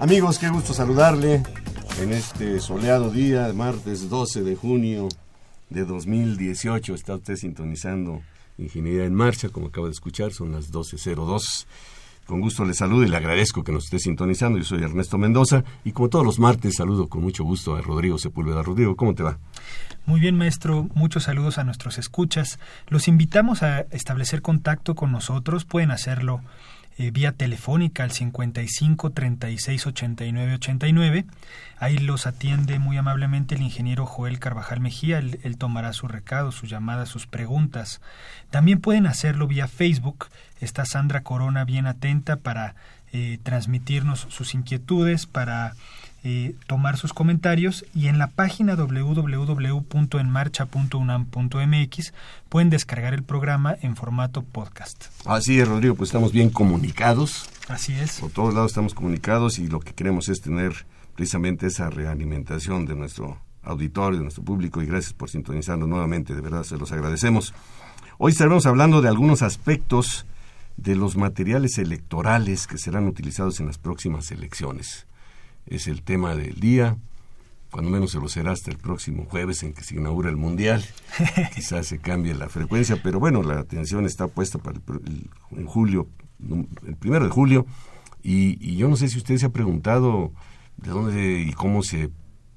Amigos, qué gusto saludarle en este soleado día, martes 12 de junio de 2018. Está usted sintonizando Ingeniería en Marcha, como acaba de escuchar, son las 12.02. Con gusto le saludo y le agradezco que nos esté sintonizando. Yo soy Ernesto Mendoza y como todos los martes saludo con mucho gusto a Rodrigo Sepúlveda. Rodrigo, ¿cómo te va? Muy bien, maestro. Muchos saludos a nuestros escuchas. Los invitamos a establecer contacto con nosotros. Pueden hacerlo eh, vía telefónica al 55 36 89 89. Ahí los atiende muy amablemente el ingeniero Joel Carvajal Mejía. Él, tomará su recado, sus llamadas, sus preguntas. También pueden hacerlo vía Facebook. Está Sandra Corona bien atenta para eh, transmitirnos sus inquietudes, para eh, tomar sus comentarios y en la página www.enmarcha.unam.mx pueden descargar el programa en formato podcast. Así es, Rodrigo, pues estamos bien comunicados. Así es. Por todos lados estamos comunicados y lo que queremos es tener precisamente esa realimentación de nuestro auditorio, de nuestro público y gracias por sintonizarnos nuevamente, de verdad se los agradecemos. Hoy estaremos hablando de algunos aspectos de los materiales electorales que serán utilizados en las próximas elecciones es el tema del día. Cuando menos se lo será hasta el próximo jueves en que se inaugura el Mundial. Quizás se cambie la frecuencia, pero bueno, la atención está puesta para el, en julio, el primero de julio. Y, yo no sé si usted se ha preguntado de dónde y cómo se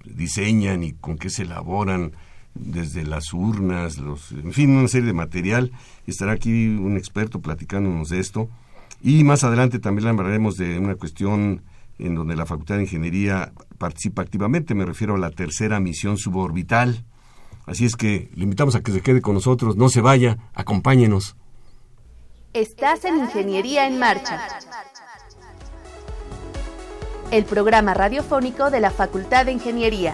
diseñan y con qué se elaboran desde las urnas, los, en fin, una serie de material. Estará aquí un experto platicándonos de esto. Y más adelante también hablaremos de una cuestión en donde la Facultad de Ingeniería participa activamente, me refiero a la tercera misión suborbital. Así es que le invitamos a que se quede con nosotros, no se vaya, acompáñenos. Estás en Ingeniería en Marcha, el programa radiofónico de la Facultad de Ingeniería.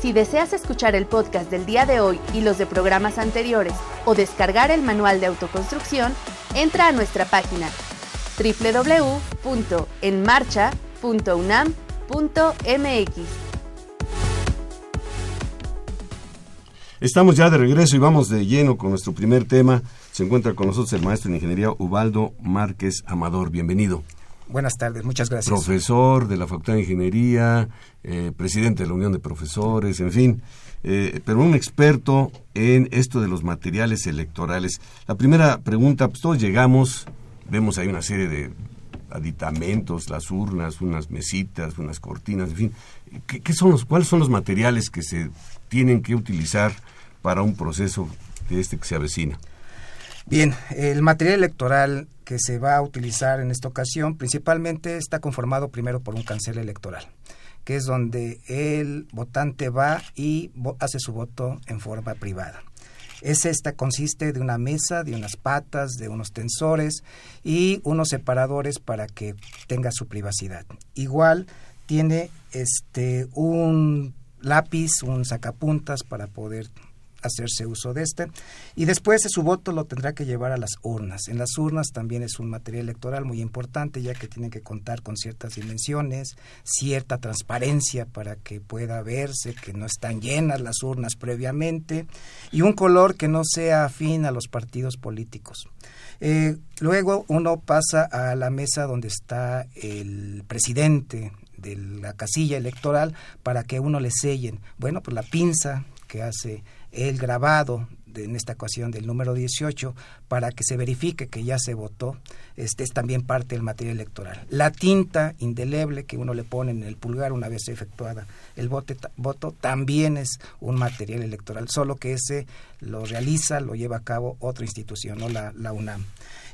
Si deseas escuchar el podcast del día de hoy y los de programas anteriores o descargar el manual de autoconstrucción, entra a nuestra página www.enmarcha.com unam.mx. Estamos ya de regreso y vamos de lleno con nuestro primer tema. Se encuentra con nosotros el maestro en ingeniería Ubaldo Márquez Amador. Bienvenido. Buenas tardes, muchas gracias. Profesor de la Facultad de Ingeniería, eh, presidente de la Unión de Profesores, en fin, eh, pero un experto en esto de los materiales electorales. La primera pregunta, pues todos llegamos, vemos ahí una serie de aditamentos, las urnas, unas mesitas, unas cortinas, en fin. ¿Qué, son los, ¿Cuáles son los materiales que se tienen que utilizar para un proceso de este que se avecina? Bien, el material electoral que se va a utilizar en esta ocasión principalmente está conformado primero por un cancel electoral, que es donde el votante va y hace su voto en forma privada. Es esta consiste de una mesa, de unas patas, de unos tensores y unos separadores para que tenga su privacidad. Igual tiene este un lápiz, un sacapuntas para poder hacerse uso de este. Y después de su voto lo tendrá que llevar a las urnas. En las urnas también es un material electoral muy importante, ya que tiene que contar con ciertas dimensiones, cierta transparencia para que pueda verse que no están llenas las urnas previamente, y un color que no sea afín a los partidos políticos. Eh, luego uno pasa a la mesa donde está el presidente de la casilla electoral para que uno le sellen. Bueno, pues la pinza que hace el grabado en esta ocasión del número 18 para que se verifique que ya se votó, este es también parte del material electoral. La tinta indeleble que uno le pone en el pulgar una vez efectuada el voto también es un material electoral, solo que ese lo realiza, lo lleva a cabo otra institución, no la, la UNAM.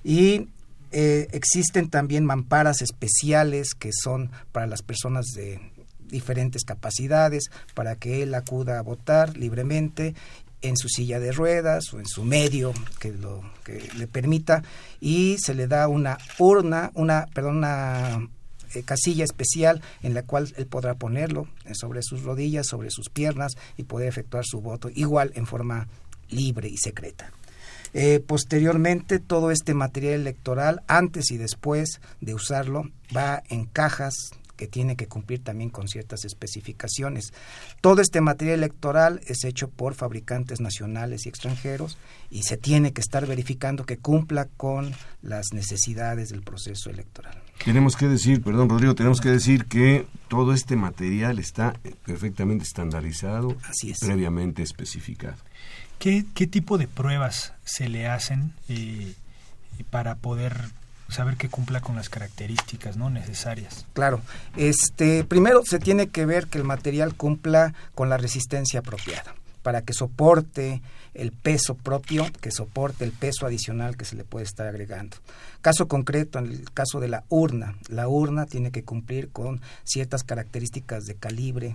Y eh, existen también mamparas especiales que son para las personas de diferentes capacidades, para que él acuda a votar libremente en su silla de ruedas o en su medio que lo que le permita y se le da una urna, una perdón, una eh, casilla especial en la cual él podrá ponerlo eh, sobre sus rodillas, sobre sus piernas y poder efectuar su voto igual en forma libre y secreta. Eh, posteriormente, todo este material electoral, antes y después de usarlo, va en cajas que tiene que cumplir también con ciertas especificaciones. Todo este material electoral es hecho por fabricantes nacionales y extranjeros y se tiene que estar verificando que cumpla con las necesidades del proceso electoral. Tenemos que decir, perdón Rodrigo, tenemos que decir que todo este material está perfectamente estandarizado, Así es. previamente especificado. ¿Qué, ¿Qué, tipo de pruebas se le hacen eh, para poder saber que cumpla con las características no necesarias. Claro, este primero se tiene que ver que el material cumpla con la resistencia apropiada para que soporte el peso propio, que soporte el peso adicional que se le puede estar agregando. Caso concreto, en el caso de la urna, la urna tiene que cumplir con ciertas características de calibre,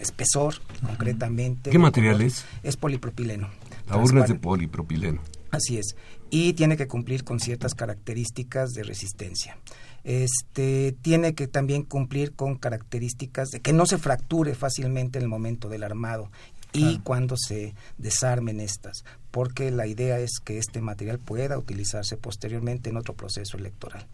espesor, concretamente. ¿Qué material es? Es polipropileno. La urna es de polipropileno. Así es. Y tiene que cumplir con ciertas características de resistencia. Este tiene que también cumplir con características de que no se fracture fácilmente en el momento del armado y cuando se desarmen estas, porque la idea es que este material pueda utilizarse posteriormente en otro proceso electoral.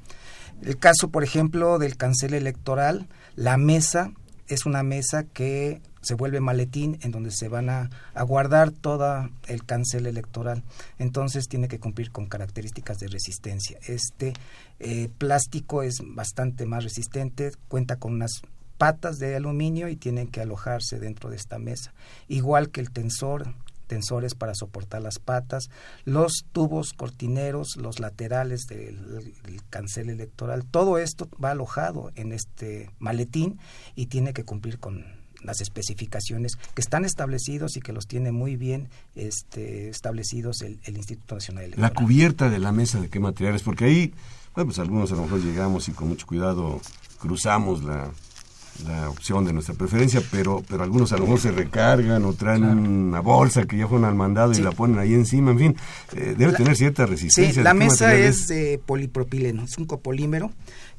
El caso, por ejemplo, del cancel electoral, la mesa es una mesa que se vuelve maletín en donde se van a, guardar todo el cancel electoral. Entonces tiene que cumplir con características de resistencia. Este eh, plástico es bastante más resistente, cuenta con unas patas de aluminio y tienen que alojarse dentro de esta mesa. Igual que el tensor, tensores para soportar las patas, los tubos cortineros, los laterales del, del, cancel electoral, todo esto va alojado en este maletín y tiene que cumplir con las especificaciones que están establecidos y que los tiene muy bien este, establecidos el, el Instituto Nacional Electoral. La cubierta de la mesa de qué materiales, porque ahí, bueno, pues algunos a lo mejor llegamos y con mucho cuidado cruzamos la, la opción de nuestra preferencia, pero pero algunos a lo mejor se recargan o traen claro. una bolsa que ya fueron al mandado sí. y la ponen ahí encima, en fin, eh, debe la, tener cierta resistencia. Sí, la mesa es de polipropileno, es un copolímero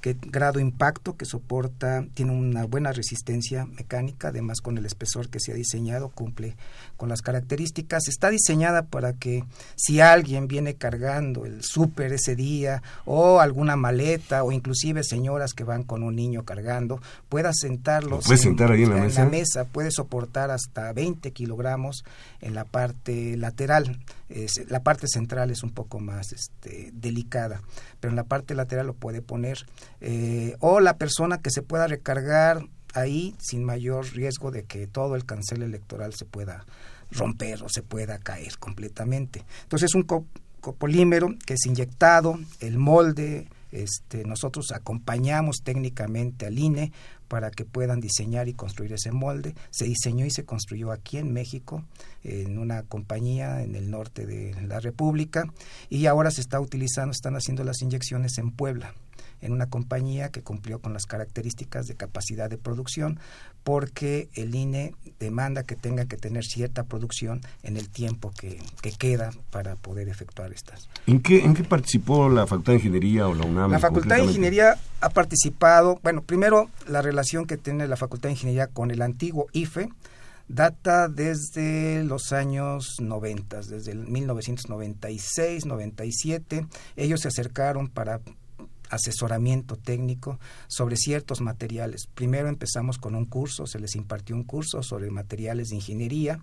que grado impacto que soporta, tiene una buena resistencia mecánica, además con el espesor que se ha diseñado, cumple con las características. Está diseñada para que si alguien viene cargando el súper ese día o alguna maleta o inclusive señoras que van con un niño cargando, pueda sentarlos. ¿Puede sentar ahí en la en mesa? la mesa, puede soportar hasta 20 kilogramos en la parte lateral. La parte central es un poco más este, delicada, pero en la parte lateral lo puede poner. Eh, o la persona que se pueda recargar ahí sin mayor riesgo de que todo el cancel electoral se pueda romper o se pueda caer completamente. Entonces es un copolímero que es inyectado, el molde, este, nosotros acompañamos técnicamente al INE para que puedan diseñar y construir ese molde. Se diseñó y se construyó aquí en México, en una compañía en el norte de la República, y ahora se está utilizando, están haciendo las inyecciones en Puebla en una compañía que cumplió con las características de capacidad de producción, porque el INE demanda que tenga que tener cierta producción en el tiempo que, que queda para poder efectuar estas. ¿En qué, ¿En qué participó la Facultad de Ingeniería o la UNAM? La Facultad de Ingeniería ha participado, bueno, primero la relación que tiene la Facultad de Ingeniería con el antiguo IFE, data desde los años 90, desde el 1996, 97. Ellos se acercaron para asesoramiento técnico sobre ciertos materiales. Primero empezamos con un curso, se les impartió un curso sobre materiales de ingeniería,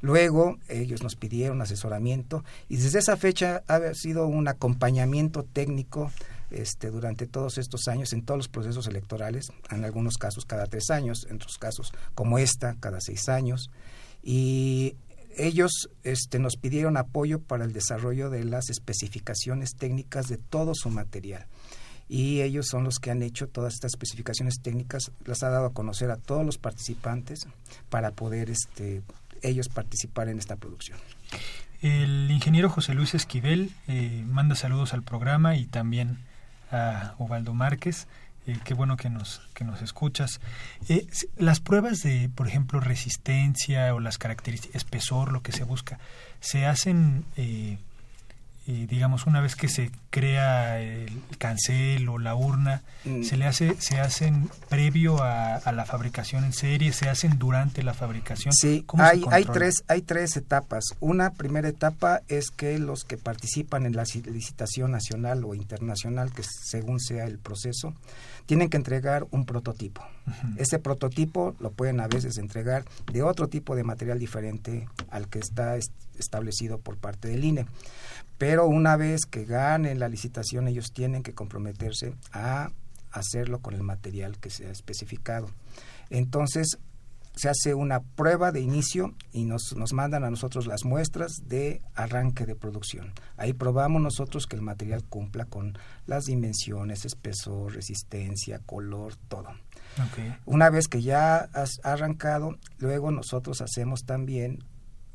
luego ellos nos pidieron asesoramiento y desde esa fecha ha sido un acompañamiento técnico este, durante todos estos años en todos los procesos electorales, en algunos casos cada tres años, en otros casos como esta, cada seis años. Y ellos este, nos pidieron apoyo para el desarrollo de las especificaciones técnicas de todo su material. Y ellos son los que han hecho todas estas especificaciones técnicas, las ha dado a conocer a todos los participantes para poder este, ellos participar en esta producción. El ingeniero José Luis Esquivel eh, manda saludos al programa y también a Ubaldo Márquez. Eh, qué bueno que nos, que nos escuchas. Eh, las pruebas de, por ejemplo, resistencia o las características, espesor, lo que se busca, ¿se hacen eh, digamos, una vez que se crea el cancel o la urna, mm. se le hace, se hacen previo a, la fabricación en serie, se hacen durante la fabricación. Sí, hay, hay tres, hay tres etapas. Una primera etapa es que los que participan en la licitación nacional o internacional, que según sea el proceso, tienen que entregar un prototipo. Ese prototipo lo pueden a veces entregar de otro tipo de material diferente al que está establecido por parte del INE pero una vez que ganen la licitación ellos tienen que comprometerse a hacerlo con el material que se ha especificado. Entonces se hace una prueba de inicio y nos, nos mandan a nosotros las muestras de arranque de producción. Ahí probamos nosotros que el material cumpla con las dimensiones, espesor, resistencia, color, todo. Una vez que ya has arrancado, luego nosotros hacemos también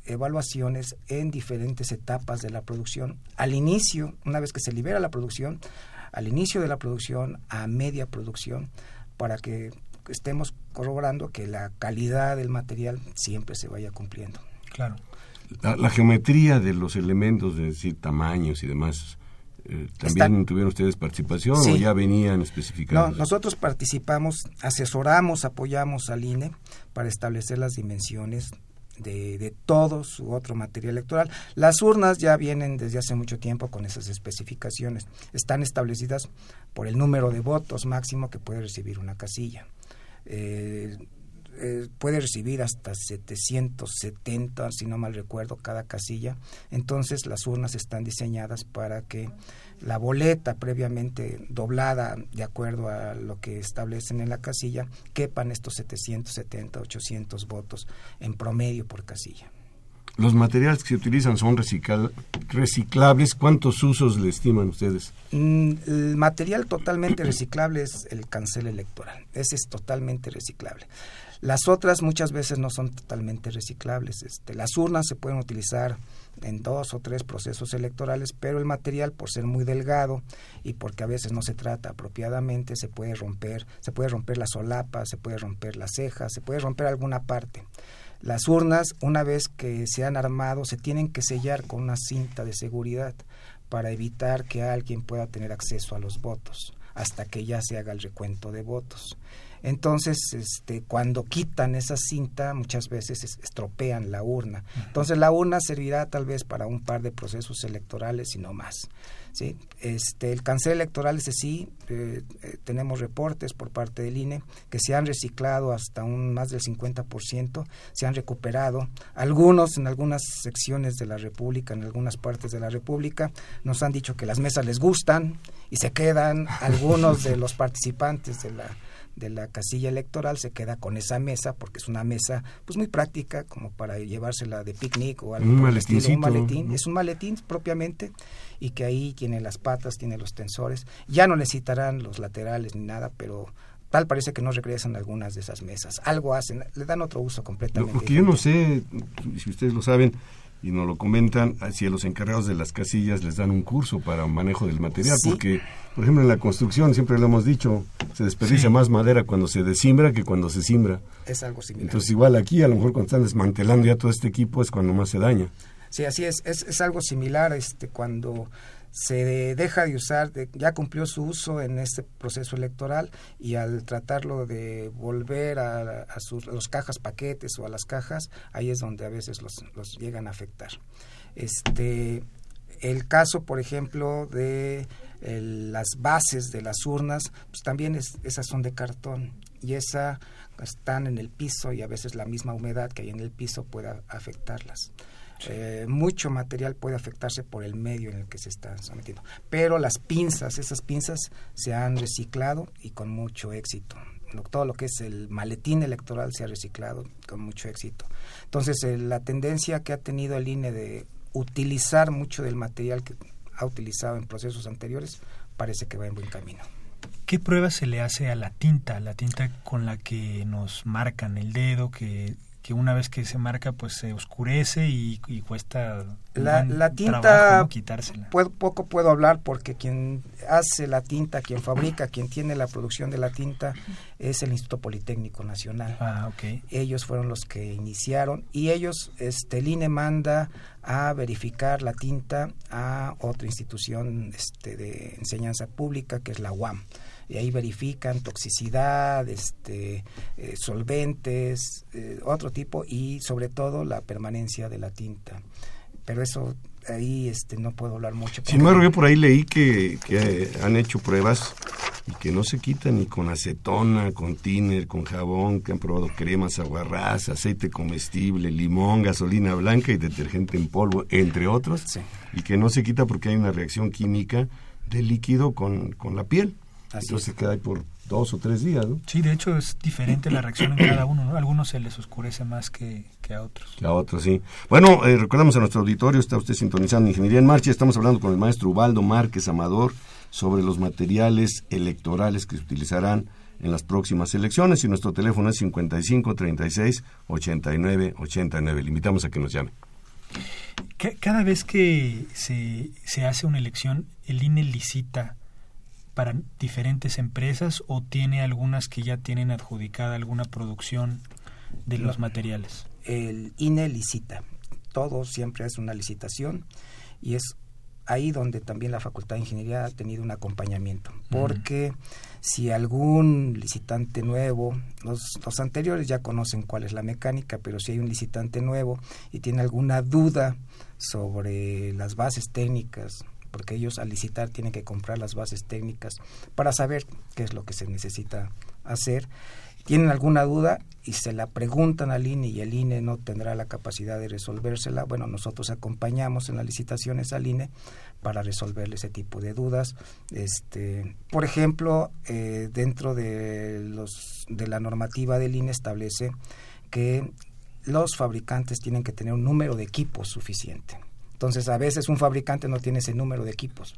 evaluaciones en diferentes etapas de la producción. Al inicio, una vez que se libera la producción, al inicio de la producción, a media producción, para que estemos corroborando que la calidad del material siempre se vaya cumpliendo. Claro. La, geometría de los elementos, es decir, tamaños y demás, eh, ¿también tuvieron ustedes participación o ya venían especificados? No, nosotros participamos, asesoramos, apoyamos al INE para establecer las dimensiones de, de, todo su otro material electoral. Las urnas ya vienen desde hace mucho tiempo con esas especificaciones. Están establecidas por el número de votos máximo que puede recibir una casilla. Eh, eh, puede recibir hasta 770, si no mal recuerdo, cada casilla. Entonces las urnas están diseñadas para que la boleta previamente doblada de acuerdo a lo que establecen en la casilla quepan estos 770, 800 votos en promedio por casilla. ¿Los materiales que se utilizan son reciclables? ¿Cuántos usos le estiman ustedes? Mm, el material totalmente reciclable es el cancel electoral. Ese es totalmente reciclable. Las otras muchas veces no son totalmente reciclables. Este, las urnas se pueden utilizar en dos o tres procesos electorales, pero el material, por ser muy delgado y porque a veces no se trata apropiadamente, se puede romper, se puede romper la solapa, se puede romper la ceja, se puede romper alguna parte. Las urnas, una vez que se han armado, se tienen que sellar con una cinta de seguridad para evitar que alguien pueda tener acceso a los votos hasta que ya se haga el recuento de votos. Entonces, este, cuando quitan esa cinta, muchas veces estropean la urna. Entonces, la urna servirá tal vez para un par de procesos electorales y no más. ¿Sí? Este, el cancel electoral, ese sí, eh, eh, tenemos reportes por parte del INE que se han reciclado hasta un más del 50%, se han recuperado. Algunos en algunas secciones de la República, en algunas partes de la República, nos han dicho que las mesas les gustan y se quedan algunos de los participantes de la de la casilla electoral se queda con esa mesa porque es una mesa pues muy práctica como para llevársela de picnic o algo un un maletín. es un maletín propiamente y que ahí tiene las patas tiene los tensores. Ya no necesitarán los laterales ni nada pero tal parece que no regresan algunas de esas mesas. Algo hacen le dan otro uso completamente porque yo no sé si ustedes lo saben y nos lo comentan si a los encargados de las casillas les dan un curso para manejo del material, porque, por ejemplo, en la construcción, siempre lo hemos dicho, se desperdicia más madera cuando se desimbra que cuando se simbra. Es algo similar. Entonces, igual aquí, a lo mejor cuando están desmantelando ya todo este equipo es cuando más se daña. Sí, así es, es, es algo similar este cuando se deja de usar, ya cumplió su uso en este proceso electoral y al tratarlo de volver a, a, sus, los cajas paquetes o a las cajas, ahí es donde a veces los, los llegan a afectar. Este, el caso, por ejemplo, de las bases de las urnas, pues también es, esas son de cartón y esa están en el piso y a veces la misma humedad que hay en el piso puede afectarlas. Eh, mucho material puede afectarse por el medio en el que se está sometiendo. Pero las pinzas, esas pinzas se han reciclado y con mucho éxito. todo lo que es el maletín electoral se ha reciclado con mucho éxito. Entonces, eh, la tendencia que ha tenido el INE de utilizar mucho del material que ha utilizado en procesos anteriores parece que va en buen camino. ¿Qué prueba se le hace a la tinta, la tinta con la que nos marcan el dedo, que que una vez que se marca pues se oscurece y, cuesta la, la tinta quitársela. poco puedo hablar porque quien hace la tinta, quien fabrica, quien tiene la producción de la tinta es el Instituto Politécnico Nacional. Ah, okay. Ellos fueron los que iniciaron y ellos, este, el INE manda a verificar la tinta a otra institución este, de enseñanza pública que es la UAM y ahí verifican toxicidad, este, eh, solventes, eh, otro tipo y sobre todo la permanencia de la tinta. Pero eso ahí este, no puedo hablar mucho. Sin embargo, yo por ahí leí que, que han hecho pruebas y que no se quitan ni con acetona, con tiner, con jabón, que han probado cremas, aguarrás, aceite comestible, limón, gasolina blanca y detergente en polvo, entre otros, y que no se quita porque hay una reacción química del líquido con, con la piel. Entonces se queda ahí por dos o tres días, ¿no? Sí, de hecho es diferente la reacción en cada uno, ¿no? algunos se les oscurece más que, a otros. Que a otros, sí. Bueno, eh, recordamos a nuestro auditorio, está usted sintonizando Ingeniería en Marcha, estamos hablando con el maestro Ubaldo Márquez Amador sobre los materiales electorales que se utilizarán en las próximas elecciones y nuestro teléfono es 55 36 89 89. Le invitamos a que nos llame. Cada vez que se, se hace una elección, el INE licita para diferentes empresas o tiene algunas que ya tienen adjudicada alguna producción de los materiales? El INE licita. Todo siempre es una licitación y es ahí donde también la Facultad de Ingeniería ha tenido un acompañamiento. Porque si algún licitante nuevo, los, los, anteriores ya conocen cuál es la mecánica, pero si hay un licitante nuevo y tiene alguna duda sobre las bases técnicas porque ellos al licitar tienen que comprar las bases técnicas para saber qué es lo que se necesita hacer. Tienen alguna duda y se la preguntan al INE y el INE no tendrá la capacidad de resolvérsela. Bueno, nosotros acompañamos en las licitaciones al INE para resolverle ese tipo de dudas. Este, por ejemplo, eh, dentro de, los, de la normativa del INE establece que los fabricantes tienen que tener un número de equipos suficiente. Entonces, a veces un fabricante no tiene ese número de equipos.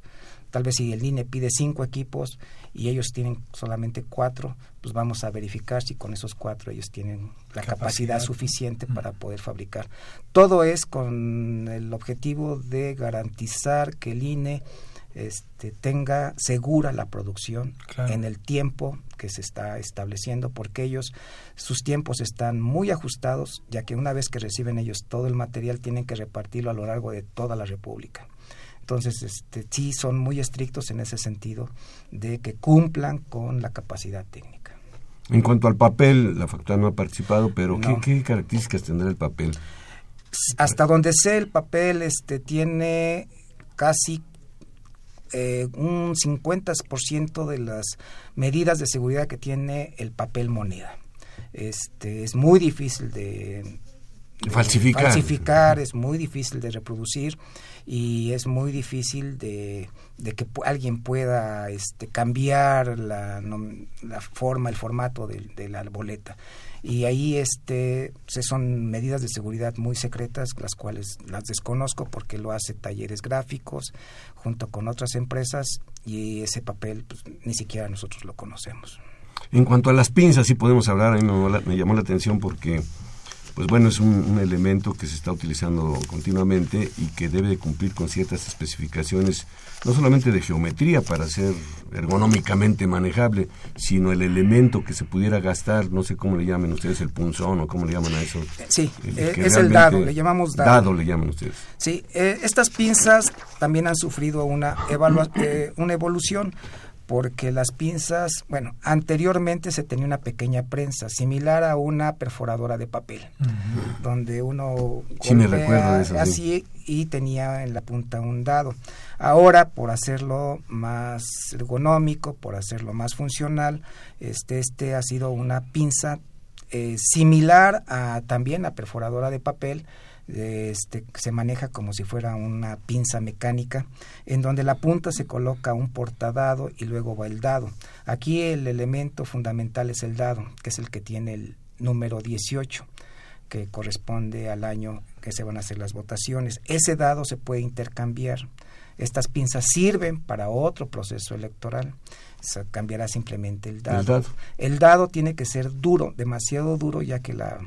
Tal vez si el INE pide cinco equipos y ellos tienen solamente cuatro, pues vamos a verificar si con esos cuatro ellos tienen la capacidad, suficiente para poder fabricar. Todo es con el objetivo de garantizar que el INE este, tenga segura la producción en el tiempo que se está estableciendo, porque ellos, sus tiempos están muy ajustados, ya que una vez que reciben ellos todo el material, tienen que repartirlo a lo largo de toda la República. Entonces, este, sí son muy estrictos en ese sentido de que cumplan con la capacidad técnica. En cuanto al papel, la facultad no ha participado, pero ¿qué, ¿qué, características tendrá el papel? Hasta donde sé, el papel este, tiene casi eh, un 50% de las medidas de seguridad que tiene el papel moneda. Este, es muy difícil de, falsificar. es muy difícil de reproducir y es muy difícil de, que alguien pueda este, cambiar la, la forma, el formato de, la boleta y ahí este son medidas de seguridad muy secretas las cuales las desconozco porque lo hace talleres gráficos junto con otras empresas y ese papel pues, ni siquiera nosotros lo conocemos. En cuanto a las pinzas, sí podemos hablar, a mí me, llamó la atención porque pues bueno, es un, elemento que se está utilizando continuamente y que debe de cumplir con ciertas especificaciones, no solamente de geometría para ser ergonómicamente manejable, sino el elemento que se pudiera gastar, no sé cómo le llamen ustedes, el punzón o cómo le llaman a eso. Sí, eh, es el dado, le llamamos dado. Dado le llaman ustedes. Sí, eh, estas pinzas también han sufrido una, eh, una evolución porque las pinzas, bueno, anteriormente se tenía una pequeña prensa similar a una perforadora de papel, donde uno sí, me recuerdo eso, así y tenía en la punta un dado. Ahora, por hacerlo más ergonómico, por hacerlo más funcional, este, este ha sido una pinza eh, similar a también a perforadora de papel, este, se maneja como si fuera una pinza mecánica, en donde la punta se coloca un portadado y luego va el dado. Aquí el elemento fundamental es el dado, que es el que tiene el número 18 que corresponde al año que se van a hacer las votaciones. Ese dado se puede intercambiar. Estas pinzas sirven para otro proceso electoral. Se cambiará simplemente el dado. el dado. El dado tiene que ser duro, demasiado duro, ya que la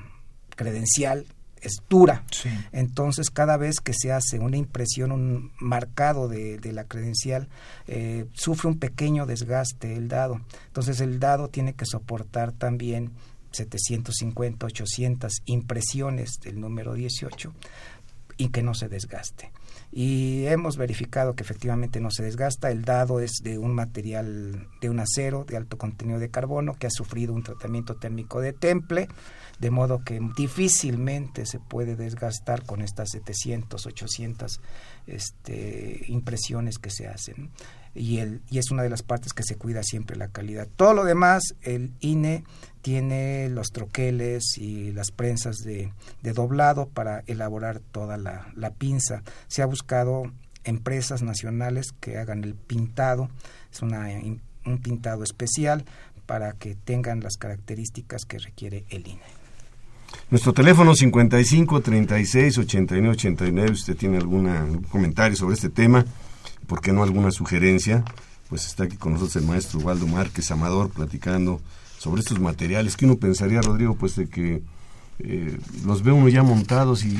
credencial es dura. Entonces, cada vez que se hace una impresión, un marcado de, la credencial, eh, sufre un pequeño desgaste el dado. Entonces, el dado tiene que soportar también 750, 800 impresiones del número 18 y que no se desgaste. Y hemos verificado que efectivamente no se desgasta. El dado es de un material de un acero de alto contenido de carbono que ha sufrido un tratamiento térmico de temple de modo que difícilmente se puede desgastar con estas 700, 800 este, impresiones que se hacen. Y, el, y es una de las partes que se cuida siempre la calidad. Todo lo demás, el INE tiene los troqueles y las prensas de, doblado para elaborar toda la, la pinza. Se ha buscado empresas nacionales que hagan el pintado, es una, un pintado especial para que tengan las características que requiere el INE. Nuestro teléfono 55 36 89 89. Usted tiene algún comentario sobre este tema, ¿por qué no alguna sugerencia? Pues está aquí con nosotros el maestro Waldo Márquez Amador platicando sobre estos materiales que uno pensaría, Rodrigo, pues de que eh, los ve uno ya montados y,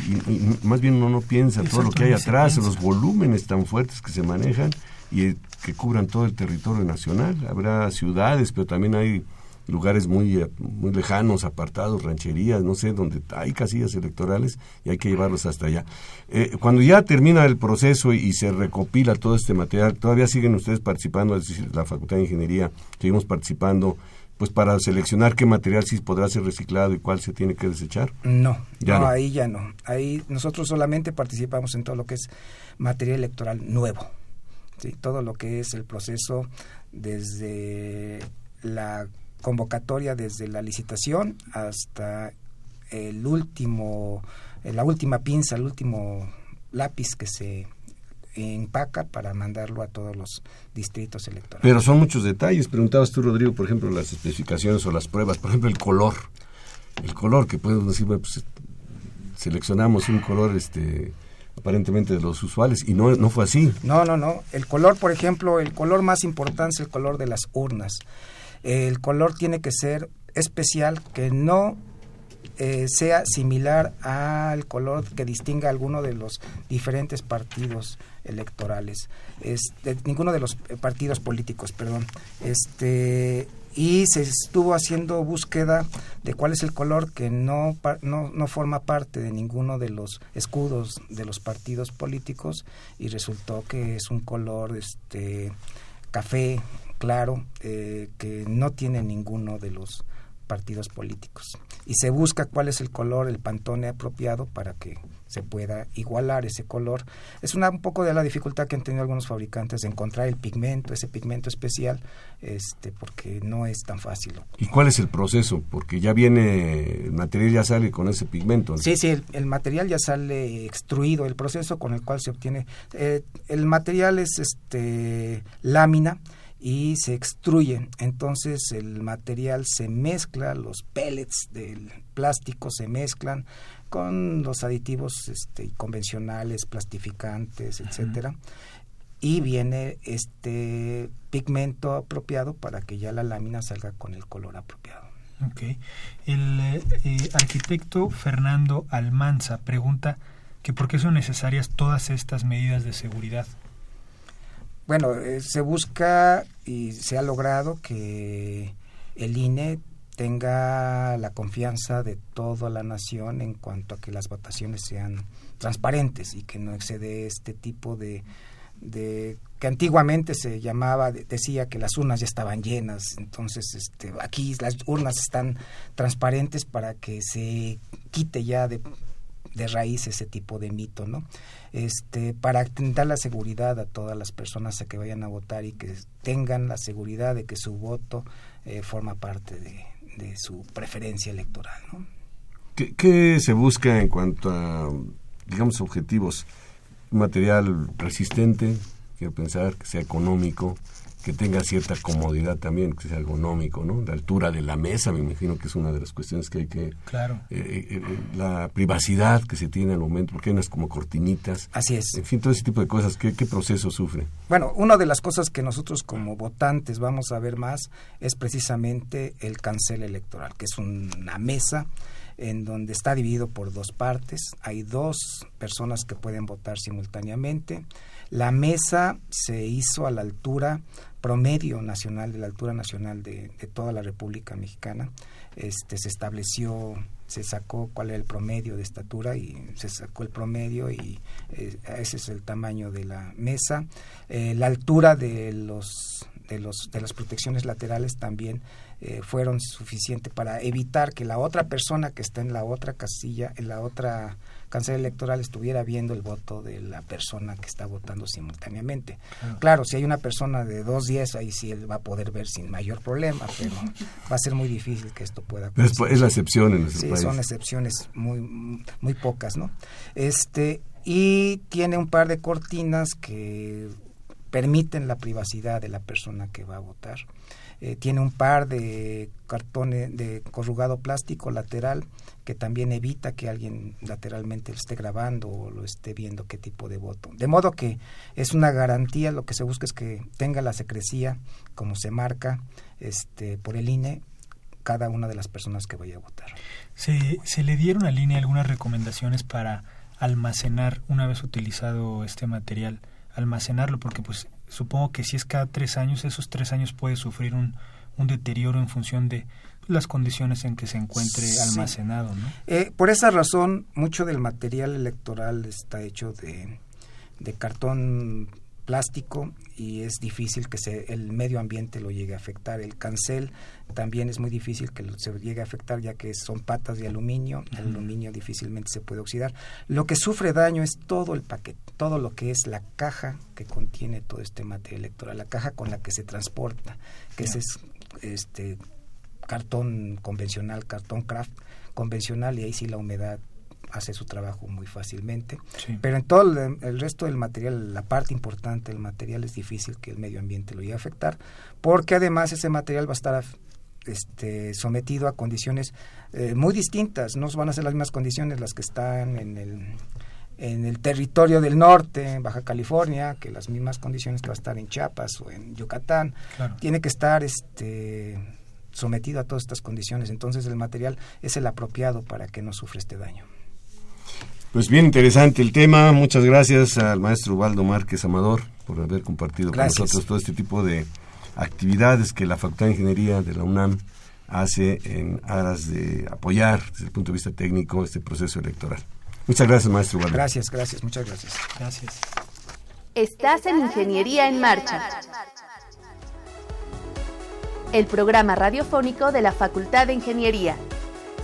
más bien uno no piensa todo lo que hay atrás, los volúmenes tan fuertes que se manejan y que cubran todo el territorio nacional. Habrá ciudades, pero también hay lugares muy, eh, muy lejanos, apartados, rancherías, no sé, donde hay casillas electorales y hay que llevarlos hasta allá. Eh, cuando ya termina el proceso y, se recopila todo este material, ¿todavía siguen ustedes participando? Es decir, la Facultad de Ingeniería, seguimos participando pues para seleccionar qué material sí podrá ser reciclado y cuál se tiene que desechar? No, ya no, ahí ya no. Ahí nosotros solamente participamos en todo lo que es material electoral nuevo. ¿sí? Todo lo que es el proceso desde la convocatoria desde la licitación hasta el último, eh, la última pinza, el último lápiz que se empaca para mandarlo a todos los distritos electorales. Pero son muchos detalles. Preguntabas tú, Rodrigo, por ejemplo, las especificaciones o las pruebas, por ejemplo, el color. El color que podemos decir, pues, seleccionamos un color este aparentemente de los usuales y no, no fue así. No, no, no. El color, por ejemplo, el color más importante es el color de las urnas el color tiene que ser especial, que no eh, sea similar al color que distinga alguno de los diferentes partidos electorales, este, ninguno de los partidos políticos, perdón. Este, y se estuvo haciendo búsqueda de cuál es el color que no, no, no, forma parte de ninguno de los escudos de los partidos políticos y resultó que es un color este café claro eh, que no tiene ninguno de los partidos políticos y se busca cuál es el color, el pantone apropiado para que se pueda igualar ese color. Es una, un poco de la dificultad que han tenido algunos fabricantes de encontrar el pigmento, ese pigmento especial, este, porque no es tan fácil. ¿Y cuál es el proceso? Porque ya viene, el material ya sale con ese pigmento. Sí, sí, el, material ya sale extruido, el proceso con el cual se obtiene, eh, el material es este lámina, y se extruye. Entonces el material se mezcla, los pellets del plástico se mezclan con los aditivos este, convencionales, plastificantes, etcétera, y viene este pigmento apropiado para que ya la lámina salga con el color apropiado. Ok. El eh, arquitecto Fernando Almanza pregunta que por qué son necesarias todas estas medidas de seguridad bueno, eh, se busca y se ha logrado que el INE tenga la confianza de toda la nación en cuanto a que las votaciones sean transparentes y que no excede este tipo de, de que antiguamente se llamaba decía que las urnas ya estaban llenas. Entonces este aquí las urnas están transparentes para que se quite ya de de raíz ese tipo de mito, ¿no? Este, para dar la seguridad a todas las personas a que vayan a votar y que tengan la seguridad de que su voto eh, forma parte de, su preferencia electoral, ¿no? ¿Qué, se busca en cuanto a digamos, objetivos. Material resistente, quiero pensar, que sea económico, que tenga cierta comodidad también, que sea ergonómico, ¿no? La altura de la mesa, me imagino que es una de las cuestiones que hay que... Claro. Eh, eh, eh, la privacidad que se tiene al momento, porque hay unas como cortinitas. Así es. En fin, todo ese tipo de cosas, ¿qué, qué proceso sufre? Bueno, una de las cosas que nosotros como votantes vamos a ver más es precisamente el cancel electoral, que es una mesa en donde está dividido por dos partes. Hay dos personas que pueden votar simultáneamente. La mesa se hizo a la altura promedio nacional, de la altura nacional de, toda la República Mexicana. Este, se estableció, se sacó cuál era el promedio de estatura y se sacó el promedio y eh, ese es el tamaño de la mesa. Eh, la altura de los de, los, de las protecciones laterales también eh, fueron suficientes para evitar que la otra persona que está en la otra casilla, en la otra canciller electoral estuviera viendo el voto de la persona que está votando simultáneamente. Claro, si hay una persona de dos días, ahí sí él va a poder ver sin mayor problema, pero va a ser muy difícil que esto pueda Es, es la excepción en sí, son excepciones muy, muy pocas, ¿no? Este, y tiene un par de cortinas que permiten la privacidad de la persona que va a votar. Eh, tiene un par de cartones de corrugado plástico lateral que también evita que alguien lateralmente esté grabando o lo esté viendo qué tipo de voto. De modo que es una garantía, lo que se busca es que tenga la secrecía como se marca este, por el INE cada una de las personas que vaya a votar. ¿Se, se le dieron al INE algunas recomendaciones para almacenar una vez utilizado este material? almacenarlo, porque pues supongo que si es cada tres años, esos tres años puede sufrir un, un deterioro en función de las condiciones en que se encuentre almacenado. ¿no? Eh, por esa razón, mucho del material electoral está hecho de, de cartón plástico y es difícil que se, el medio ambiente lo llegue a afectar. El cancel también es muy difícil que se llegue a afectar ya que son patas de aluminio, el aluminio difícilmente se puede oxidar. Lo que sufre daño es todo el paquete, todo lo que es la caja que contiene todo este material electoral, la caja con la que se transporta, que es este cartón convencional, cartón craft convencional y ahí sí la humedad hace su trabajo muy fácilmente. Pero en todo el, resto del material, la parte importante del material es difícil que el medio ambiente lo llegue a afectar, porque además ese material va a estar este, sometido a condiciones eh, muy distintas. No van a ser las mismas condiciones las que están en el en el territorio del norte, en Baja California, que las mismas condiciones que va a estar en Chiapas o en Yucatán, tiene que estar este sometido a todas estas condiciones. Entonces el material es el apropiado para que no sufra este daño. Pues bien interesante el tema. Muchas gracias al maestro Waldo Márquez Amador por haber compartido con nosotros todo este tipo de actividades que la Facultad de Ingeniería de la UNAM hace en aras de apoyar desde el punto de vista técnico este proceso electoral. Muchas gracias, maestro Waldo. Gracias, gracias, muchas gracias. Gracias. Estás en Ingeniería en Marcha. El programa radiofónico de la Facultad de Ingeniería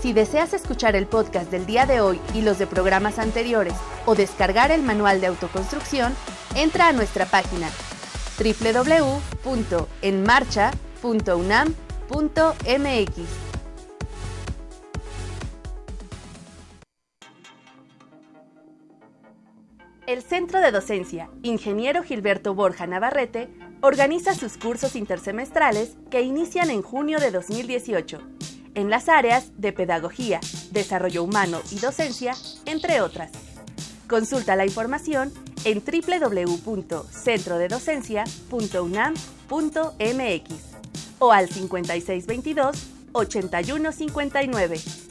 si deseas escuchar el podcast del día de hoy y los de programas anteriores o descargar el manual de autoconstrucción, entra a nuestra página www.enmarcha.unam.mx. El Centro de Docencia Ingeniero Gilberto Borja Navarrete organiza sus cursos intersemestrales que inician en junio de 2018 en las áreas de pedagogía, desarrollo humano y docencia, entre otras. Consulta la información en www.centrodedocencia.unam.mx o al 5622 8159.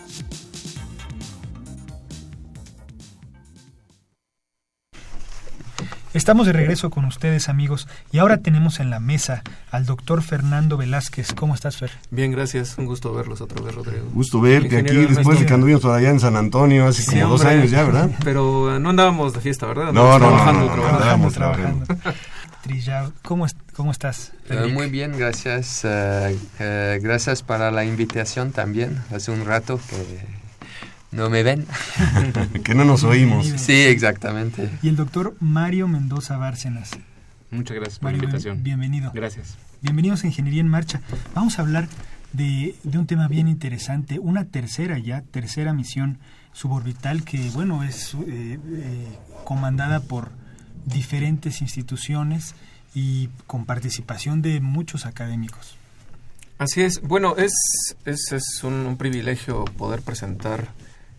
Estamos de regreso con ustedes, amigos, y ahora tenemos en la mesa al doctor Fernando Velázquez. ¿Cómo estás, Fer? Bien, gracias. Un gusto verlos otra vez, Rodrigo. Gusto verte aquí, después de que anduvimos todavía en San Antonio hace como dos años ya, ¿verdad? Pero no andábamos de fiesta, ¿verdad? no, no, trabajando, no, trabajando. trabajando. Trilla, ¿cómo, ¿cómo estás? Uh, muy bien, gracias. Uh, uh, gracias para la invitación también. Hace un rato que no me ven. que no nos oímos. Sí, exactamente. Y el doctor Mario Mendoza Bárcenas. Muchas gracias por la invitación. Bienvenido. Gracias. Bienvenidos a Ingeniería en Marcha. Vamos a hablar de, de, un tema bien interesante, una tercera ya, tercera misión suborbital que, bueno, es eh, comandada por diferentes instituciones y con participación de muchos académicos. Así es. Bueno, es, es, es un, privilegio poder presentar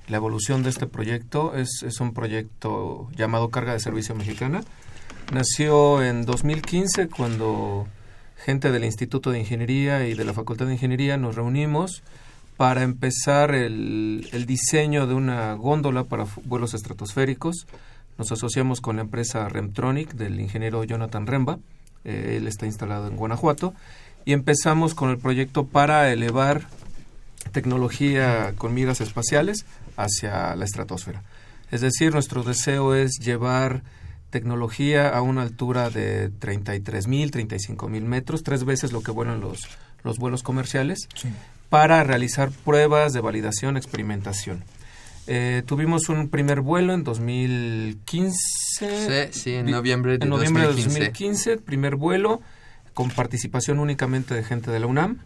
la evolución de este proyecto. Es, es un proyecto llamado Carga de Servicio Mexicana. Nació en 2015 cuando gente del Instituto de Ingeniería y de la Facultad de Ingeniería nos reunimos para empezar el, diseño de una góndola para vuelos estratosféricos. Nos asociamos con la empresa Remtronic del ingeniero Jonathan Remba. Eh, él está instalado en Guanajuato y empezamos con el proyecto para elevar tecnología con miras espaciales hacia la estratosfera. Es decir, nuestro deseo es llevar tecnología a una altura de 33 mil, 35 mil metros, tres veces lo que vuelan los, los vuelos comerciales, para realizar pruebas de validación, experimentación. Eh, tuvimos un primer vuelo en 2015. Sí, sí, en noviembre de en noviembre de 2015, primer vuelo con participación únicamente de gente de la UNAM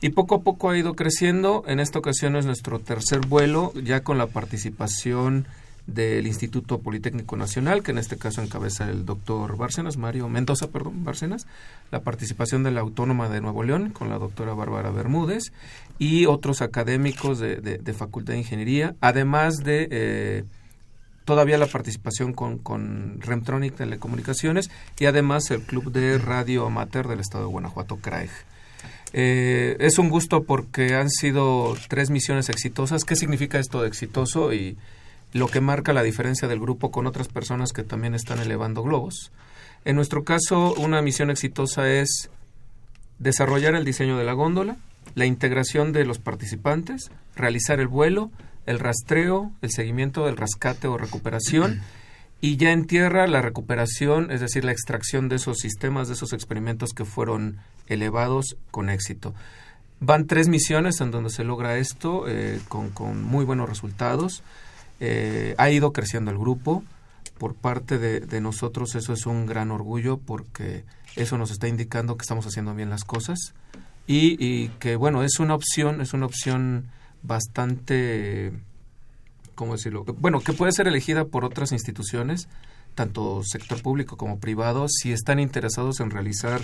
y poco a poco ha ido creciendo. En esta ocasión es nuestro tercer vuelo, ya con la participación del Instituto Politécnico Nacional, que en este caso encabeza el doctor Bárcenas, Mario Mendoza, perdón, Bárcenas, la participación de la Autónoma de Nuevo León con la doctora Bárbara Bermúdez y otros académicos de, Facultad de Ingeniería, además de eh, todavía la participación con, con Remtronic Telecomunicaciones y además el Club de Radio Amateur del Estado de Guanajuato, CRAEG. Eh, es un gusto porque han sido tres misiones exitosas. ¿Qué significa esto de exitoso y lo que marca la diferencia del grupo con otras personas que también están elevando globos? En nuestro caso, una misión exitosa es desarrollar el diseño de la góndola, la integración de los participantes, realizar el vuelo, el rastreo, el seguimiento del rescate o recuperación y ya en tierra la recuperación, es decir, la extracción de esos sistemas, de esos experimentos que fueron elevados con éxito. Van tres misiones en donde se logra esto eh, con, muy buenos resultados. Eh, ha ido creciendo el grupo. Por parte de, de, nosotros eso es un gran orgullo porque eso nos está indicando que estamos haciendo bien las cosas y, y que bueno es una opción es una opción bastante, ¿cómo decirlo? Bueno, que puede ser elegida por otras instituciones, tanto sector público como privado, si están interesados en realizar